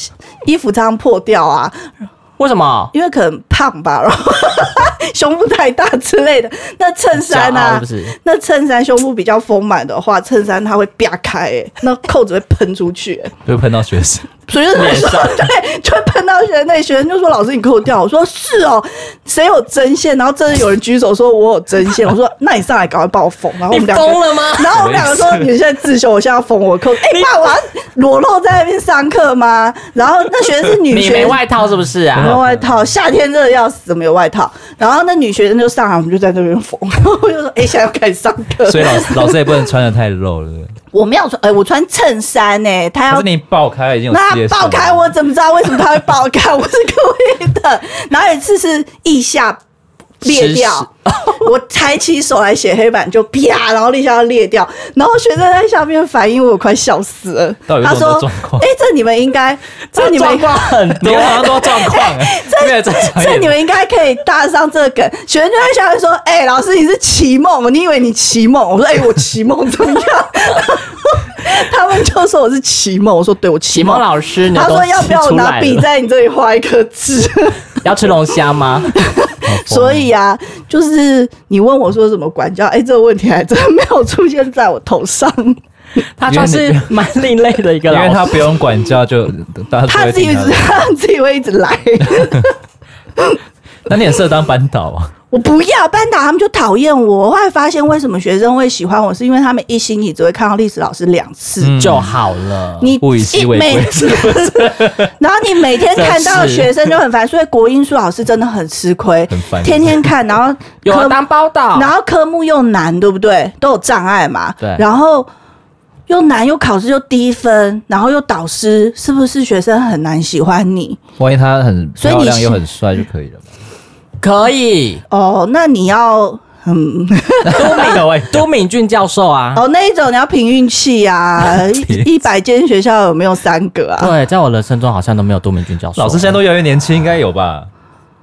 衣服常常破掉啊。为什么？因为可能胖吧，然后 胸部太大之类的。那衬衫呢？那衬衫胸部比较丰满的话，衬衫它会啪开，哎，那扣子会喷出去，会喷到学生。所以就说 对，就会喷到学生那学生就说老师你扣掉，我说是哦，谁有针线？然后真的有人举手说我有针线，我说那你上来赶快帮我缝。然后我们两个疯了吗？然后我们两个说你现在自修，我现在要缝我扣。哎，爸，我要裸露在那边上课吗？然后那学生是女学生，你没外套是不是啊？没有外套，夏天热的要死，怎么有外套？然后那女学生就上来，我们就在那边缝。然 后我就说哎，现在要开始上课，所以老师老师也不能穿的太露了。我没有穿，哎，我穿衬衫呢。他要可是你爆开已经有，那他爆开，我怎么知道为什么他会爆开？我是故意的。然后有一次是腋下裂掉。我抬起手来写黑板，就啪，然后立下要裂掉，然后学生在下面反应，我快笑死了。他说：“哎、欸，这你们应该，这你们应该很多很多状况，这这你们应该可以搭上这个梗。”学生就在下面说：“哎、欸，老师你是奇梦，你以为你奇梦？”我说：“哎、欸，我奇梦怎么样？”他们就说我是奇梦，我说：“对，我奇梦老师。”他说：“要不要我拿笔在你这里画一个字？要吃龙虾吗？” 所以啊，就是你问我说什么管教，哎、欸，这个问题还真的没有出现在我头上。他算是蛮另类的一个老师，因为他不用管教就，他自己他自己会一直来。那你很适合当班导啊。我不要班导，他们就讨厌我。我后来发现，为什么学生会喜欢我，是因为他们一星期只会看到历史老师两次就好了。你物以稀为贵，然后你每天看到学生就很烦，所以国英数老师真的很吃亏，很烦，天天看，然后 有当报道，然后科目又难，对不对？都有障碍嘛。对，然后又难，又考试又低分，然后又导师，是不是学生很难喜欢你？万一他很漂亮又很帅就可以了。可以哦，那你要嗯，都敏 都敏俊教授啊，哦，那一种你要凭运气啊，一 一百间学校有没有三个啊？对，在我人生中好像都没有都敏俊教授。老师现在都越来越年轻，应该有吧？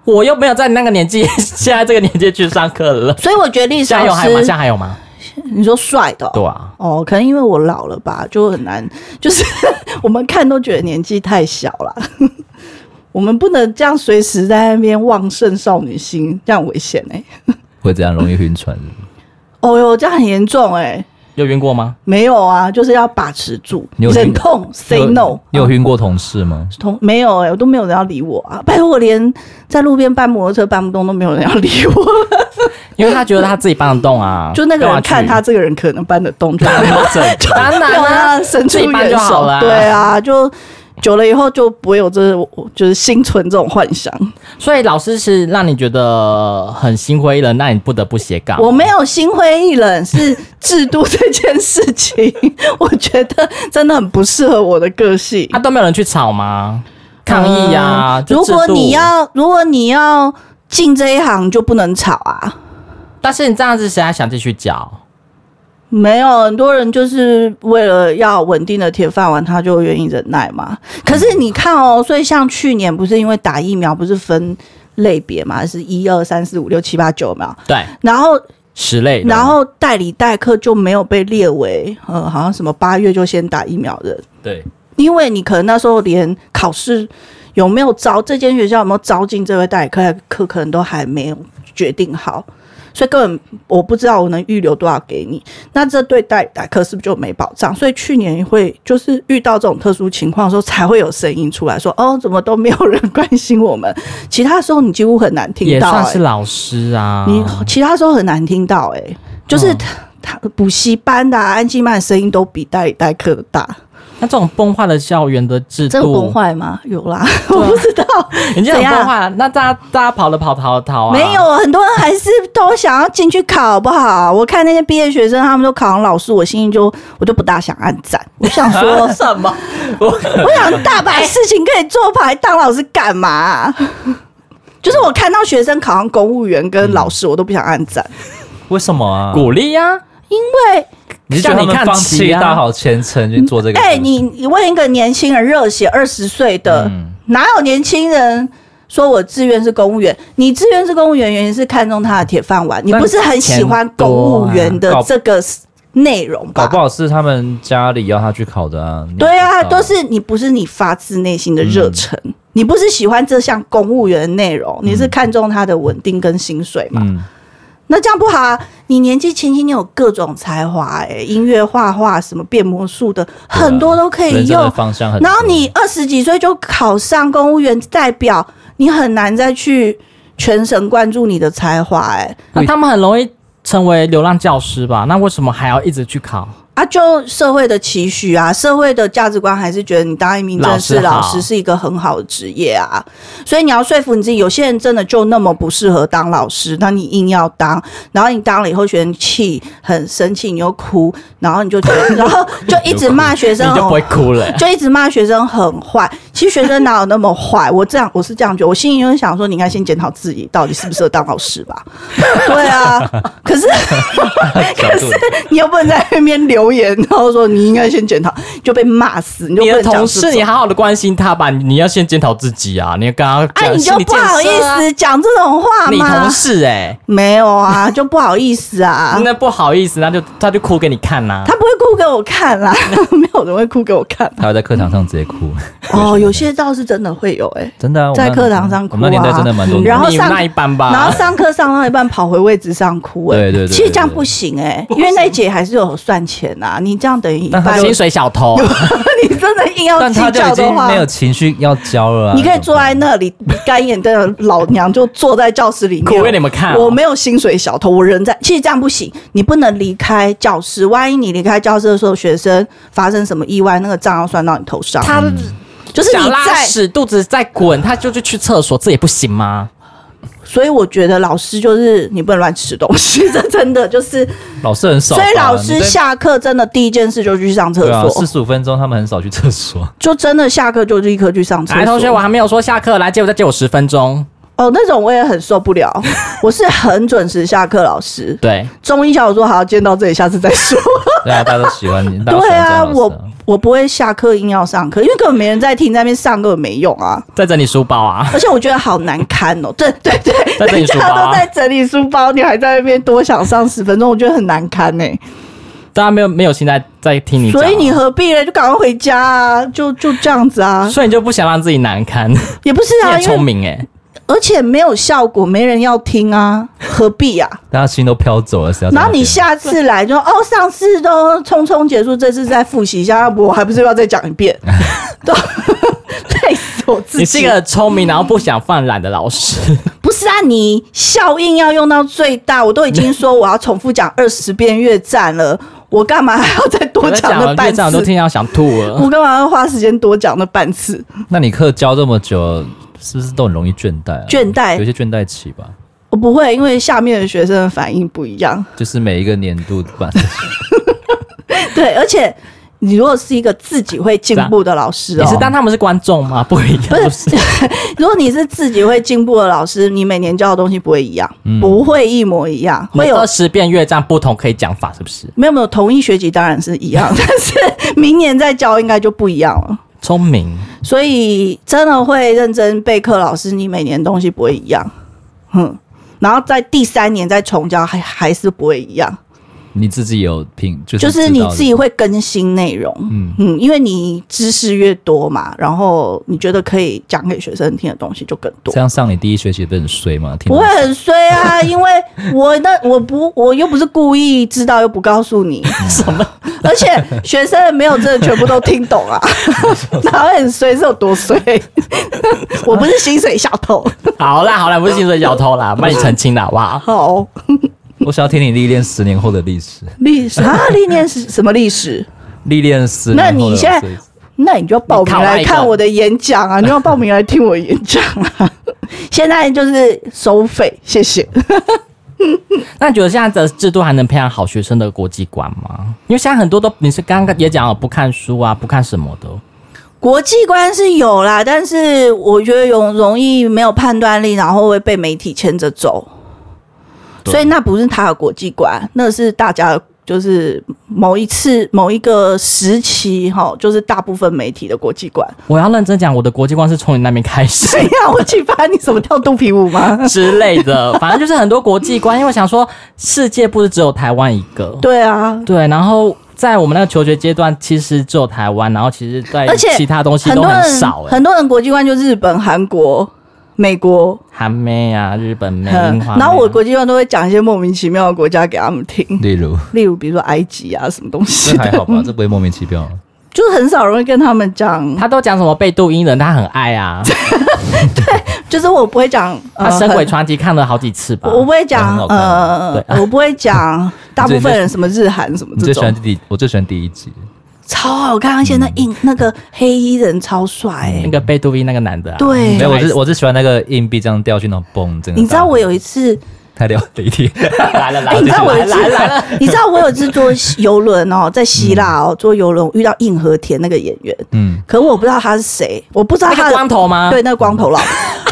我又没有在你那个年纪，现在这个年纪去上课了，所以我觉得历史老师还有吗？现在还有吗？你说帅的、哦？对啊，哦，可能因为我老了吧，就很难，就是我们看都觉得年纪太小了。我们不能这样随时在那边旺盛少女心，这样危险哎、欸！会这样容易晕船？哦哟，这样很严重哎、欸！有晕过吗？没有啊，就是要把持住，忍痛 say no。你有晕过同事吗？啊、同没有哎、欸，我都没有人要理我啊！拜托，我连在路边搬摩托车搬不动都没有人要理我，因为他觉得他自己搬得动啊。就那个人看他这个人可能搬得动，就当然啊，伸出援手了。对啊，就。久了以后就不会有这，就是心存这种幻想。所以老师是让你觉得很心灰意冷，那你不得不斜杠。我没有心灰意冷，是制度这件事情，我觉得真的很不适合我的个性。啊，都没有人去吵吗？抗议呀、啊！如果你要，如果你要进这一行，就不能吵啊。但是你这样子，谁还想继续教？没有很多人就是为了要稳定的铁饭碗，他就愿意忍耐嘛。可是你看哦，所以像去年不是因为打疫苗不是分类别嘛，是一二三四五六七八九嘛？对。然后十类，然后代理代课就没有被列为呃，好像什么八月就先打疫苗的。对。因为你可能那时候连考试有没有招这间学校有没有招进这位代理课课，可能都还没有决定好。所以根本我不知道我能预留多少给你，那这对代代课是不是就没保障？所以去年会就是遇到这种特殊情况的时候，才会有声音出来说：“哦，怎么都没有人关心我们？” 其他时候你几乎很难听到、欸，也算是老师啊。你其他时候很难听到、欸，哎，就是他他补习班的、啊、安静班声音都比代代课的大。那这种崩坏的校园的制度，这个崩坏吗？有啦，我不知道。人家很崩坏，那大家大家跑的跑逃逃啊？没有，很多人还是都想要进去考，好不好？我看那些毕业学生，他们都考上老师，我心里就我就不大想按赞。我想说什么？我 我想大把事情可以做，跑来当老师干嘛？就是我看到学生考上公务员跟老师，我都不想按赞。为什么啊？鼓励呀，因为。你是叫他们放弃大好前程去做这个？哎、欸，你你问一个年轻人，热血二十岁的，嗯、哪有年轻人说我志愿是公务员？你志愿是公务员，原因是看中他的铁饭碗，你不是很喜欢公务员的这个内容吧？搞不好是他们家里要他去考的啊。对啊，都是你不是你发自内心的热忱，嗯、你不是喜欢这项公务员的内容，你是看中他的稳定跟薪水嘛？嗯那这样不好啊！你年纪轻轻，你有各种才华，哎，音乐、画画，什么变魔术的，啊、很多都可以用。方向很。然后你二十几岁就考上公务员代表，你很难再去全神贯注你的才华，哎。那他们很容易成为流浪教师吧？那为什么还要一直去考？啊，就社会的期许啊，社会的价值观还是觉得你当一名正式老师是一个很好的职业啊，所以你要说服你自己。有些人真的就那么不适合当老师，那你硬要当，然后你当了以后学生气，很生气，你又哭，然后你就觉得，然后就一直骂学生，你就不会哭了，就一直骂学生很坏。其实学生哪有那么坏？我这样我是这样觉得，我心里就是想说，你应该先检讨自己到底适不适合当老师吧。对啊，可是 可是你又不能在那边留。然后说你应该先检讨，就被骂死。你，你的同事，你好好的关心他吧。你要先检讨自己啊！你刚刚哎，你就不好意思讲这种话吗？你同事哎、欸，没有啊，就不好意思啊。那不好意思，那就他就哭给你看呐、啊。他不会哭给我看啦，没有人会哭给我看。他会在课堂上直接哭。哦，有些倒是真的会有哎、欸，真的、啊、在课堂上哭、啊。我们那年代真的蛮多。然后上那一半吧，然后上课上到一半跑回位置上哭哎、欸。对对，对对对。其实这样不行哎、欸，因为那一节还是有算钱呐、啊。你这样等于。薪水小偷，你真的硬要计较的话，没有情绪要教了、啊。你可以坐在那里，干眼的老娘就坐在教室里面，我给你们看、哦。我没有薪水小偷，我人在。其实这样不行，你不能离开教室。万一你离开教室的时候，学生发生什么意外，那个账要算到你头上。他、嗯、就是你在屎肚子在滚，他就去去厕所，这也不行吗？所以我觉得老师就是你不能乱吃东西，这真的就是老师很少。所以老师下课真的第一件事就去上厕所。四十五分钟他们很少去厕所，就真的下课就立刻去上厕所。来，同学，我还没有说下课，来借我再借我十分钟。哦，那种我也很受不了。我是很准时下课，老师。对，中医小组说好，见到这里，下次再说。对啊，大家都喜欢你。对啊，我我不会下课硬要上课，因为根本没人在听，在那边上根本没用啊。在整理书包啊，而且我觉得好难堪哦。对对对，在整理书包啊，大家都在整理书包，你还在那边多想上十分钟，我觉得很难堪呢。大家没有没有心在在听你讲，所以你何必呢？就赶快回家啊！就就这样子啊。所以你就不想让自己难堪？也不是啊，你很聪明哎。而且没有效果，没人要听啊，何必啊？大家心都飘走了，然后你下次来就哦，上次都匆匆结束，这次再复习一下，要不我还不是要再讲一遍？都 累死我自己！你是一个聪明然后不想犯懒的老师，不是啊？你效应要用到最大，我都已经说我要重复讲二十遍越战了，我干嘛还要再多讲那半次？我都听到想吐了，我干嘛要花时间多讲那半次？那你课教这么久？是不是都很容易倦怠啊？倦怠，有些倦怠期吧。我不会，因为下面的学生的反应不一样。就是每一个年度班。对，而且你如果是一个自己会进步的老师，哦，你是当他们是观众吗？不一样。不是，如果你是自己会进步的老师，你每年教的东西不会一样，嗯、不会一模一样。会有二十遍乐章不同可以讲法，是不是？没有没有，同一学期当然是一样，但是明年再教应该就不一样了。聪明，所以真的会认真备课。老师，你每年东西不会一样，哼，然后在第三年再重教，还还是不会一样。你自己有品，就是就是你自己会更新内容，嗯嗯，因为你知识越多嘛，然后你觉得可以讲给学生听的东西就更多。这样上你第一学期不是很衰吗？不会很衰啊，因为我那我不我又不是故意知道又不告诉你 什么，而且学生没有真的全部都听懂啊，哪会很衰是有多衰？我不是薪水小偷。好啦好啦，不是薪水小偷啦，帮你澄清了好不好？好。我想要听你历练十年后的历史。历史啊，历练是什么历史？历练十年后的。那你现在，那你就要报名来看我的演讲啊！你要报名来听我演讲啊！现在就是收费，谢谢。那你觉得现在的制度还能培养好学生的国际观吗？因为现在很多都你是刚刚也讲了，不看书啊，不看什么的。国际观是有啦，但是我觉得容容易没有判断力，然后会被媒体牵着走。所以那不是他的国际观，那是大家就是某一次某一个时期哈，就是大部分媒体的国际观。我要认真讲，我的国际观是从你那边开始。谁呀？我启发你什么跳肚皮舞吗？之类的，反正就是很多国际观。因为我想说，世界不是只有台湾一个。对啊，对。然后在我们那个求学阶段，其实只有台湾，然后其实在其他东西都很少。很多人国际观就日本、韩国。美国、韩妹啊，日本妹，嗯樱花妹啊然后我国际上都会讲一些莫名其妙的国家给他们听，例如，例如比如说埃及啊，什么东西还好吧？这不会莫名其妙。就是很少人会跟他们讲，他都讲什么贝杜因人，他很爱啊。就是我不会讲，呃他《神鬼很传奇》看了好几次吧？我不会讲，很好看呃对，我不会讲 大部分人什么日韩什么你这种，最喜欢第，我最喜欢第一集。超好看，而且那硬那个黑衣人超帅欸那个贝杜因那个男的啊，对没有，我是我是喜欢那个硬币这样掉去那种嘣，真的。你知道我有一次，太了第一题，哎、来了来了，你知道我有一次来了来了，你知道我有一次坐游轮哦，在希腊哦坐游轮遇到硬和田那个演员，嗯，可我不知道他是谁，我不知道那个他的光头吗？对那个光头佬，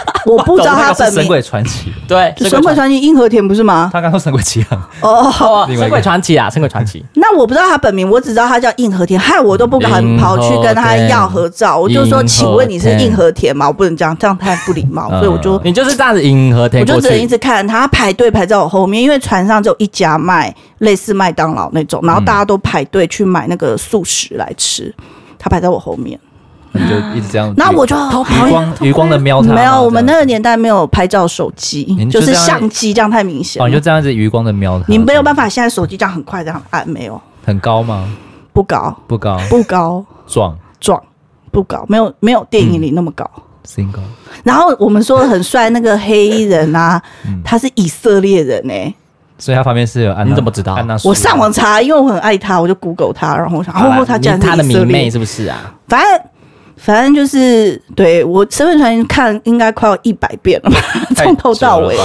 我不知道他本名。神鬼传奇，对，神鬼传奇硬和田不是吗？他刚说神鬼奇航，哦，神鬼传奇啊，神鬼传奇。那我不知道他本名，我只知道他叫硬和田，害我都不敢跑去跟他要合照。我就说，请问你是硬和田吗？我不能这样，这样太不礼貌，嗯所以我就你就是这样子硬和田我就只能一，直看他排队排在我后面，因为船上只有一家卖类似麦当劳那种，然后大家都排队去买那个素食来吃，他排在我后面，你就一直这样。那我就余光余光的瞄他。没有，我们那个个年代没有拍照手机，就就是相机，这样太明显哦，你就了。这样子余光的瞄他。你没有办法，现在手机这样很快这样按，没有，很高吗？不高，不高，不高，壮壮，不高，没有没有电影里那么高。single。然后我们说的很帅那个黑衣人啊，嗯他是以色列人哎、所以他旁边是有安娜，你怎么知道安娜，我上网查，因为我很爱他，我就 Google 他，然后我想，哦，他竟然是他的迷妹是不是啊？反正反正就是对我《身份传奇》看应该快要一百遍了吧，从头到尾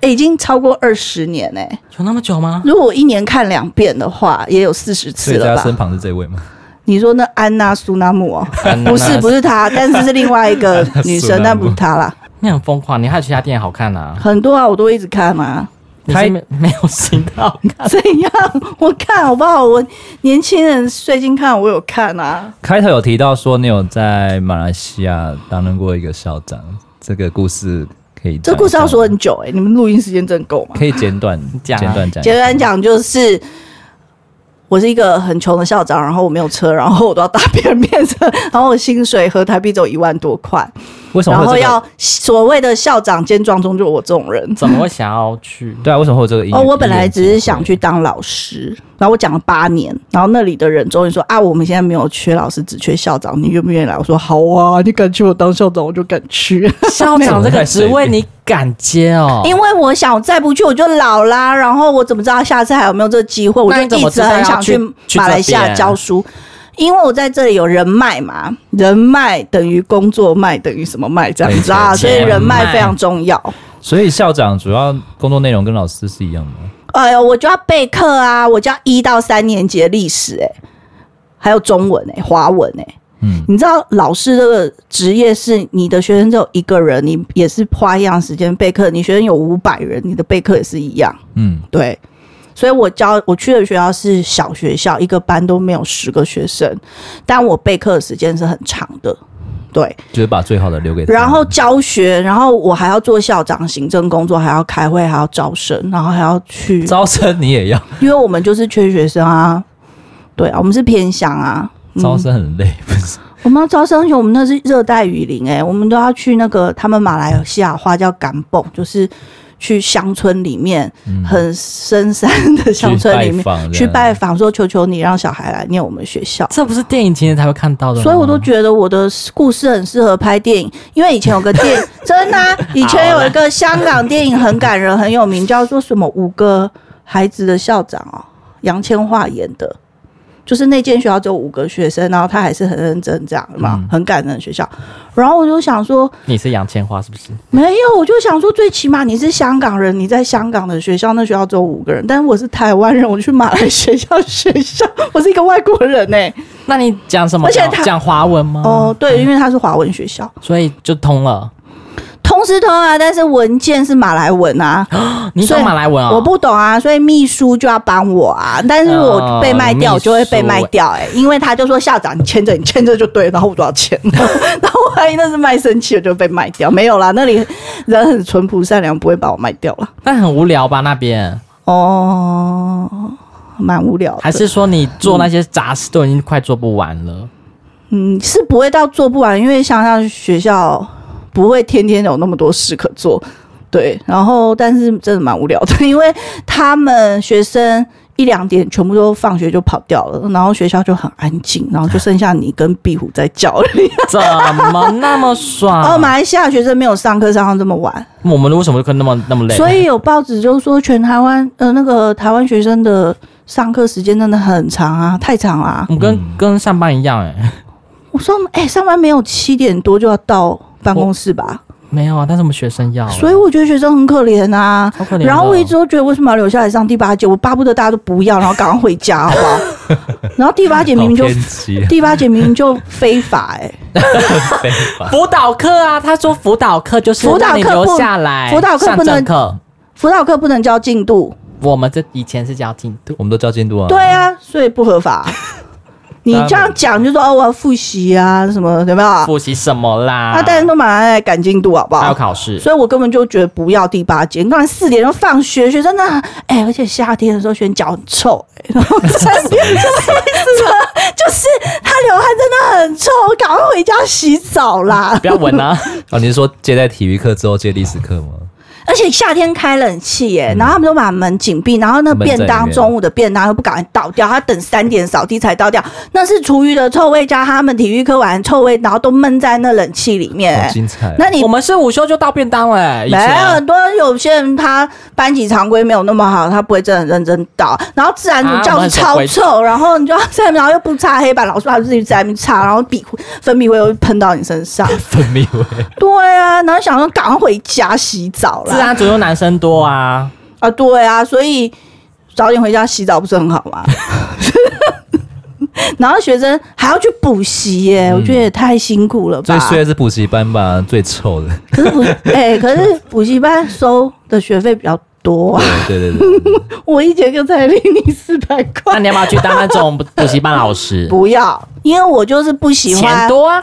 已经超过二十年哎、有那么久吗？如果我一年看两遍的话，也有四十次了吧？他身旁是这位吗？你说那安娜苏纳木哦，不是不是她，但是是另外一个女生，但不是她啦。你很疯狂，你还有其他电影好看啊？很多啊，我都一直看啊。你是没 没有新的好看？怎样？我看好不好？我年轻人最近看，我有看啊。开头有提到说你有在马来西亚担任过一个校长，这个故事可以。这故事要说很久哎、你们录音时间真够吗？可以简短 讲啊简短讲。简短讲就是，我是一个很穷的校长，然后我没有车，然后我都要搭别人便车，然后我薪水和台币只有一万多块，然后要所谓的校长兼庄中，就是我这种人。怎么会想要去？对啊？为什么会有这个音乐？哦，我本来只是想去当老师，然后我讲了八年，然后那里的人终于说啊，我们现在没有缺老师，只缺校长，你愿不愿意来？我说好啊，你敢去我当校长，我就敢去。校长这个职位你敢接哦？因为我想，我再不去我就老啦。然后我怎么知道下次还有没有这个机会？我就一直很想去去马来西亚教书，因为我在这里有人脉嘛，人脉等于工作脉等于什么脉？这样子啊，所以人脉非常重要。所以校长主要工作内容跟老师是一样的吗？哎呦，我就要备课啊，我就要一到三年级的历史、哎，还有中文、哎，华文、哎。嗯，你知道老师这个职业是你的学生只有一个人，你也是花一样时间备课。你学生有五百人，你的备课也是一样。嗯，对，所以我教我去的学校是小学校，一个班都没有十个学生，但我备课的时间是很长的。对，就是把最好的留给他。然后教学，然后我还要做校长行政工作，还要开会，还要招生，然后还要去，招生你也要，因为我们就是缺学生啊。对啊，我们是偏乡啊。嗯招生很累，不是？我们要招生，而且我们那是热带雨林、欸，诶，我们都要去那个他们马来西亚话叫甘蹦，就是去乡村里面、嗯很深山的乡村里面去拜访说求求你让小孩来念我们学校。这不是电影情节才会看到的，所以我都觉得我的故事很适合拍电影，因为以前有个电 真的啊、以前有一个香港电影很感人很有名，叫做什么五个孩子的校长哦，杨千嬅演的。就是那间学校只有五个学生，然后他还是很认真这样嘛，嗯很感人的学校。然后我就想说，你是杨千嬅是不是？没有，我就想说，最起码你是香港人，你在香港的学校，那学校只有五个人，但是我是台湾人，我去马来学校学校，我是一个外国人呢、欸。那你讲什么？而且他讲华文吗？哦，对，因为他是华文学校，所以就通了。通是通啊，但是文件是马来文啊。你懂马来文啊、我不懂啊，所以秘书就要帮我啊。但是我被卖掉，就会被卖掉哎、欸，因为他就说校长你签着，你签着就对，然后我多少钱？然后我怀疑那是卖身契，我就被卖掉。没有啦，那里人很淳朴善良，不会把我卖掉了。但很无聊吧那边？哦，蛮无聊的。还是说你做那些杂事都已经快做不完了？嗯，是不会到做不完，因为想想学校不会天天有那么多事可做。对，然后但是真的蛮无聊的，因为他们学生一两点全部都放学就跑掉了，然后学校就很安静，然后就剩下你跟壁虎在叫而已。怎么那么爽？哦，马来西亚学生没有上课上到这么晚，我们为什么会那么那么累？所以有报纸就说全台湾呃那个台湾学生的上课时间真的很长啊，太长啊。我们跟跟上班一样哎、欸。我说哎、欸，上班没有七点多就要到办公室吧？没有啊，但是我们学生要，所以我觉得学生很可怜啊，好可怜。然后我一直都觉得为什么要留下来上第八节？我巴不得大家都不要，然后赶快回家，好不好？然后第八节明明就第八节明明就非法哎、欸，非法辅导课啊，他说辅导课就是辅导课留下来，辅导课不能课，辅导课不能交进度。我们这以前是交进度，我们都交进度啊。对啊，所以不合法。你这样讲就说哦，我要复习啊，什么有没有？复习什么啦？他大家都马上来赶进度，好不好？还有考试，所以我根本就觉得不要第八节。你刚才四点钟放学，学生呢？哎、欸，而且夏天的时候，学生脚很臭、欸，然后三点？就是他流汗真的很臭，赶快回家洗澡啦！不要闻啊！哦，你是说接在体育课之后接历史课吗？而且夏天开冷气耶，然后他们都把门紧闭，然后那便当中午的便当又不赶快倒掉，他等三点扫地才倒掉，那是厨余的臭味加他们体育课完臭味，然后都闷在那冷气里面。好精彩！那你我们是午休就倒便当了，没有很多有些人他班级常规没有那么好，他不会真的认真倒，然后自然组教室超臭，然后你就要在，然后又不擦黑板，老师还自己在那边擦，然后笔粉笔灰又喷到你身上，粉笔灰。对啊，然后想说赶快回家洗澡了。自然组有男生多啊啊，对啊，所以早点回家洗澡不是很好吗？然后学生还要去补习耶，我觉得也太辛苦了吧。最衰的是补习班吧，最臭的。可是补哎、欸，可是补习班收的学费比较多啊。对对对，对，我一节课才领你四百块。那你要不要去当那种补习班老师？不要，因为我就是不喜欢钱多啊。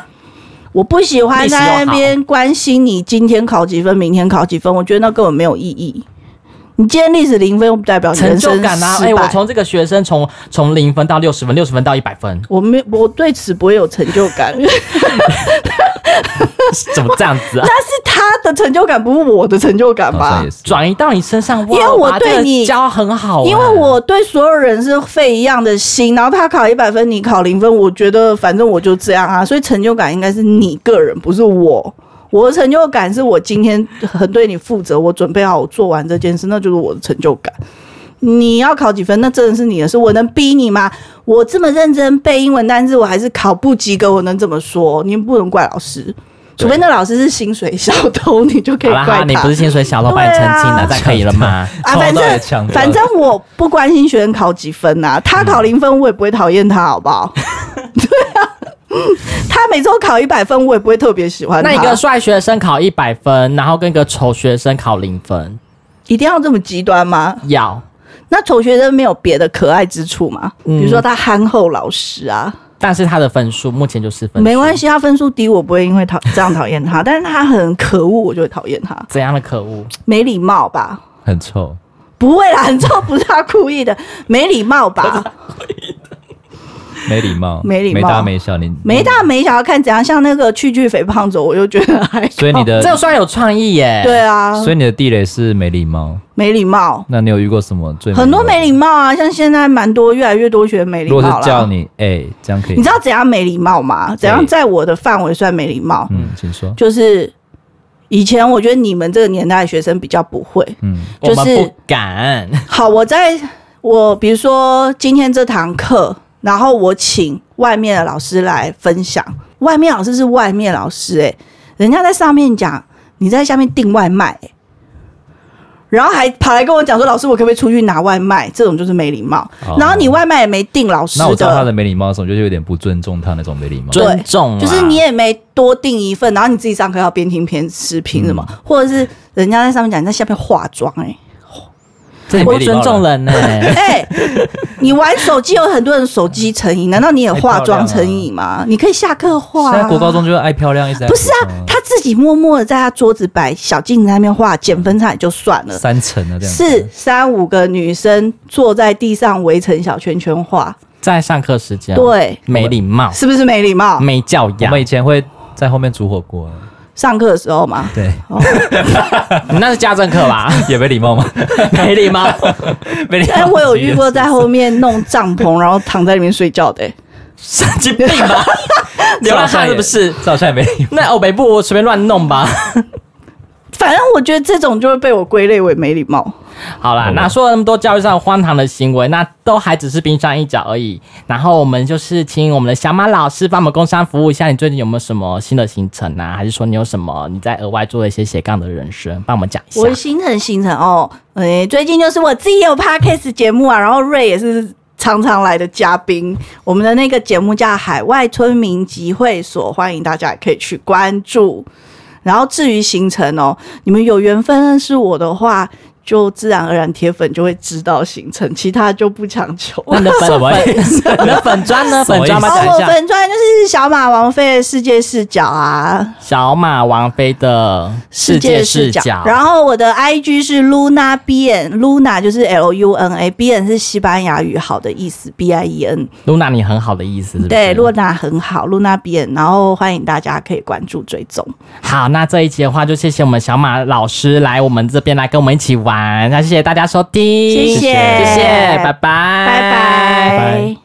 我不喜欢在那边关心你今天考几分，明天考几分，我觉得那根本没有意义。你今天历史零分，又不代表成就感啊！哎、欸，我从这个学生从从零分到六十分，六十分到一百分，我没我对此不会有成就感。怎么这样子啊？那是他的成就感，不是我的成就感吧？转移到你身上，因为我对你教很好、欸，因为我对所有人是费一样的心。然后他考一百分，你考零分，我觉得反正我就这样啊。所以成就感应该是你个人，不是我。我的成就感是我今天很对你负责，我准备好我做完这件事，那就是我的成就感。你要考几分，那真的是你的事，我能逼你吗？我这么认真背英文单词，我还是考不及格，我能怎么说？你不能怪老师。除非那老师是薪水小偷，你就可以怪他。你不是薪水小偷，把你澄清了，再可以了吗？啊，反正反正我不关心学生考几分呐、啊，他考零分我也不会讨厌他，好不好？对啊，他每周考一百分，我也不会特别喜欢他。那一个帅学生考一百分，然后跟一个丑学生考零分，一定要这么极端吗？要。那丑学生没有别的可爱之处吗？比如说他憨厚老实啊。但是他的分数目前就是分，没关系，他分数低，我不会因为讨这样讨厌他。但是他很可恶，我就会讨厌他。怎样的可恶？没礼貌吧？很臭？不会啦，很臭不是他故意的，没礼貌吧？没礼貌，没礼貌，没大没小，你没大没小要看怎样，像那个去去肥胖走，我就觉得还。所以你的、哦、这算有创意耶。对啊，所以你的地雷是没礼貌，没礼貌。那你有遇过什么最很多没礼貌啊？像现在蛮多，越来越多学没礼貌了。如果是叫你哎、欸，这样可以？你知道怎样没礼貌吗？怎样在我的范围算没礼貌？嗯，请说。就是以前我觉得你们这个年代的学生比较不会，嗯，就是不敢。好，我在我比如说今天这堂课。然后我请外面的老师来分享，外面老师是外面老师诶、欸，人家在上面讲，你在下面订外卖、欸，然后还跑来跟我讲说，老师我可不可以出去拿外卖？这种就是没礼貌。哦、然后你外卖也没订老师的，那我知道他的没礼貌的时候，就有点不尊重他那种没礼貌。尊重，就是你也没多订一份，然后你自己上课要边听边吃，凭什么？嗯、或者是人家在上面讲，你在下面化妆诶、欸。这不尊重人呢、欸？哎、欸，你玩手机有很多人手机成瘾，难道你也化妆成瘾吗、啊？你可以下课化、啊。现在国高中就是爱漂亮，一直不是啊？他自己默默的在他桌子摆小镜子那边画，减分差也就算了。三层啊，这样是三五个女生坐在地上围成小圈圈画，在上课时间。对，没礼貌，是不是没礼貌？没教养。我们以前会在后面煮火锅。上课的时候嘛。对，哦，你 那是家政课吧？也没礼貌吗？没礼貌，没礼貌。但，我有遇过在后面弄帐篷，然后躺在里面睡觉的、欸。神经病吧？流浪汉是不是？这好像也没礼貌。那哦北部我随便乱弄吧。反正我觉得这种就会被我归类为没礼貌。好啦，那说了那么多教育上荒唐的行为，那都还只是冰山一角而已。然后我们就是请我们的小马老师帮我们工商服务一下，你最近有没有什么新的行程啊？还是说你有什么你在额外做了一些斜杠的人生，帮我们讲一下？我的行程行程哦，诶、欸，最近就是我自己有 podcast 节目啊，然后瑞也是常常来的嘉宾。我们的那个节目叫《海外村民集会所》，欢迎大家也可以去关注。然后至于行程哦，你们有缘分认识我的话，就自然而然铁粉就会知道行程，其他就不强求。那你的粉粉，你的粉砖呢？粉砖吗？粉砖就是小马王妃的世界视角啊。小马王妃的世界视角。然后我的 IG 是 Luna Bien，Luna 就是 L U N A，Bien 是西班牙语好的意思，B I E N。Luna 你很好的意思是是？对，Luna 很好，Luna Bien。然后欢迎大家可以关注追踪。好，那这一期的话就谢谢我们小马老师来我们这边来跟我们一起玩。那谢谢大家收听，谢谢，谢谢，拜拜，拜拜。拜拜。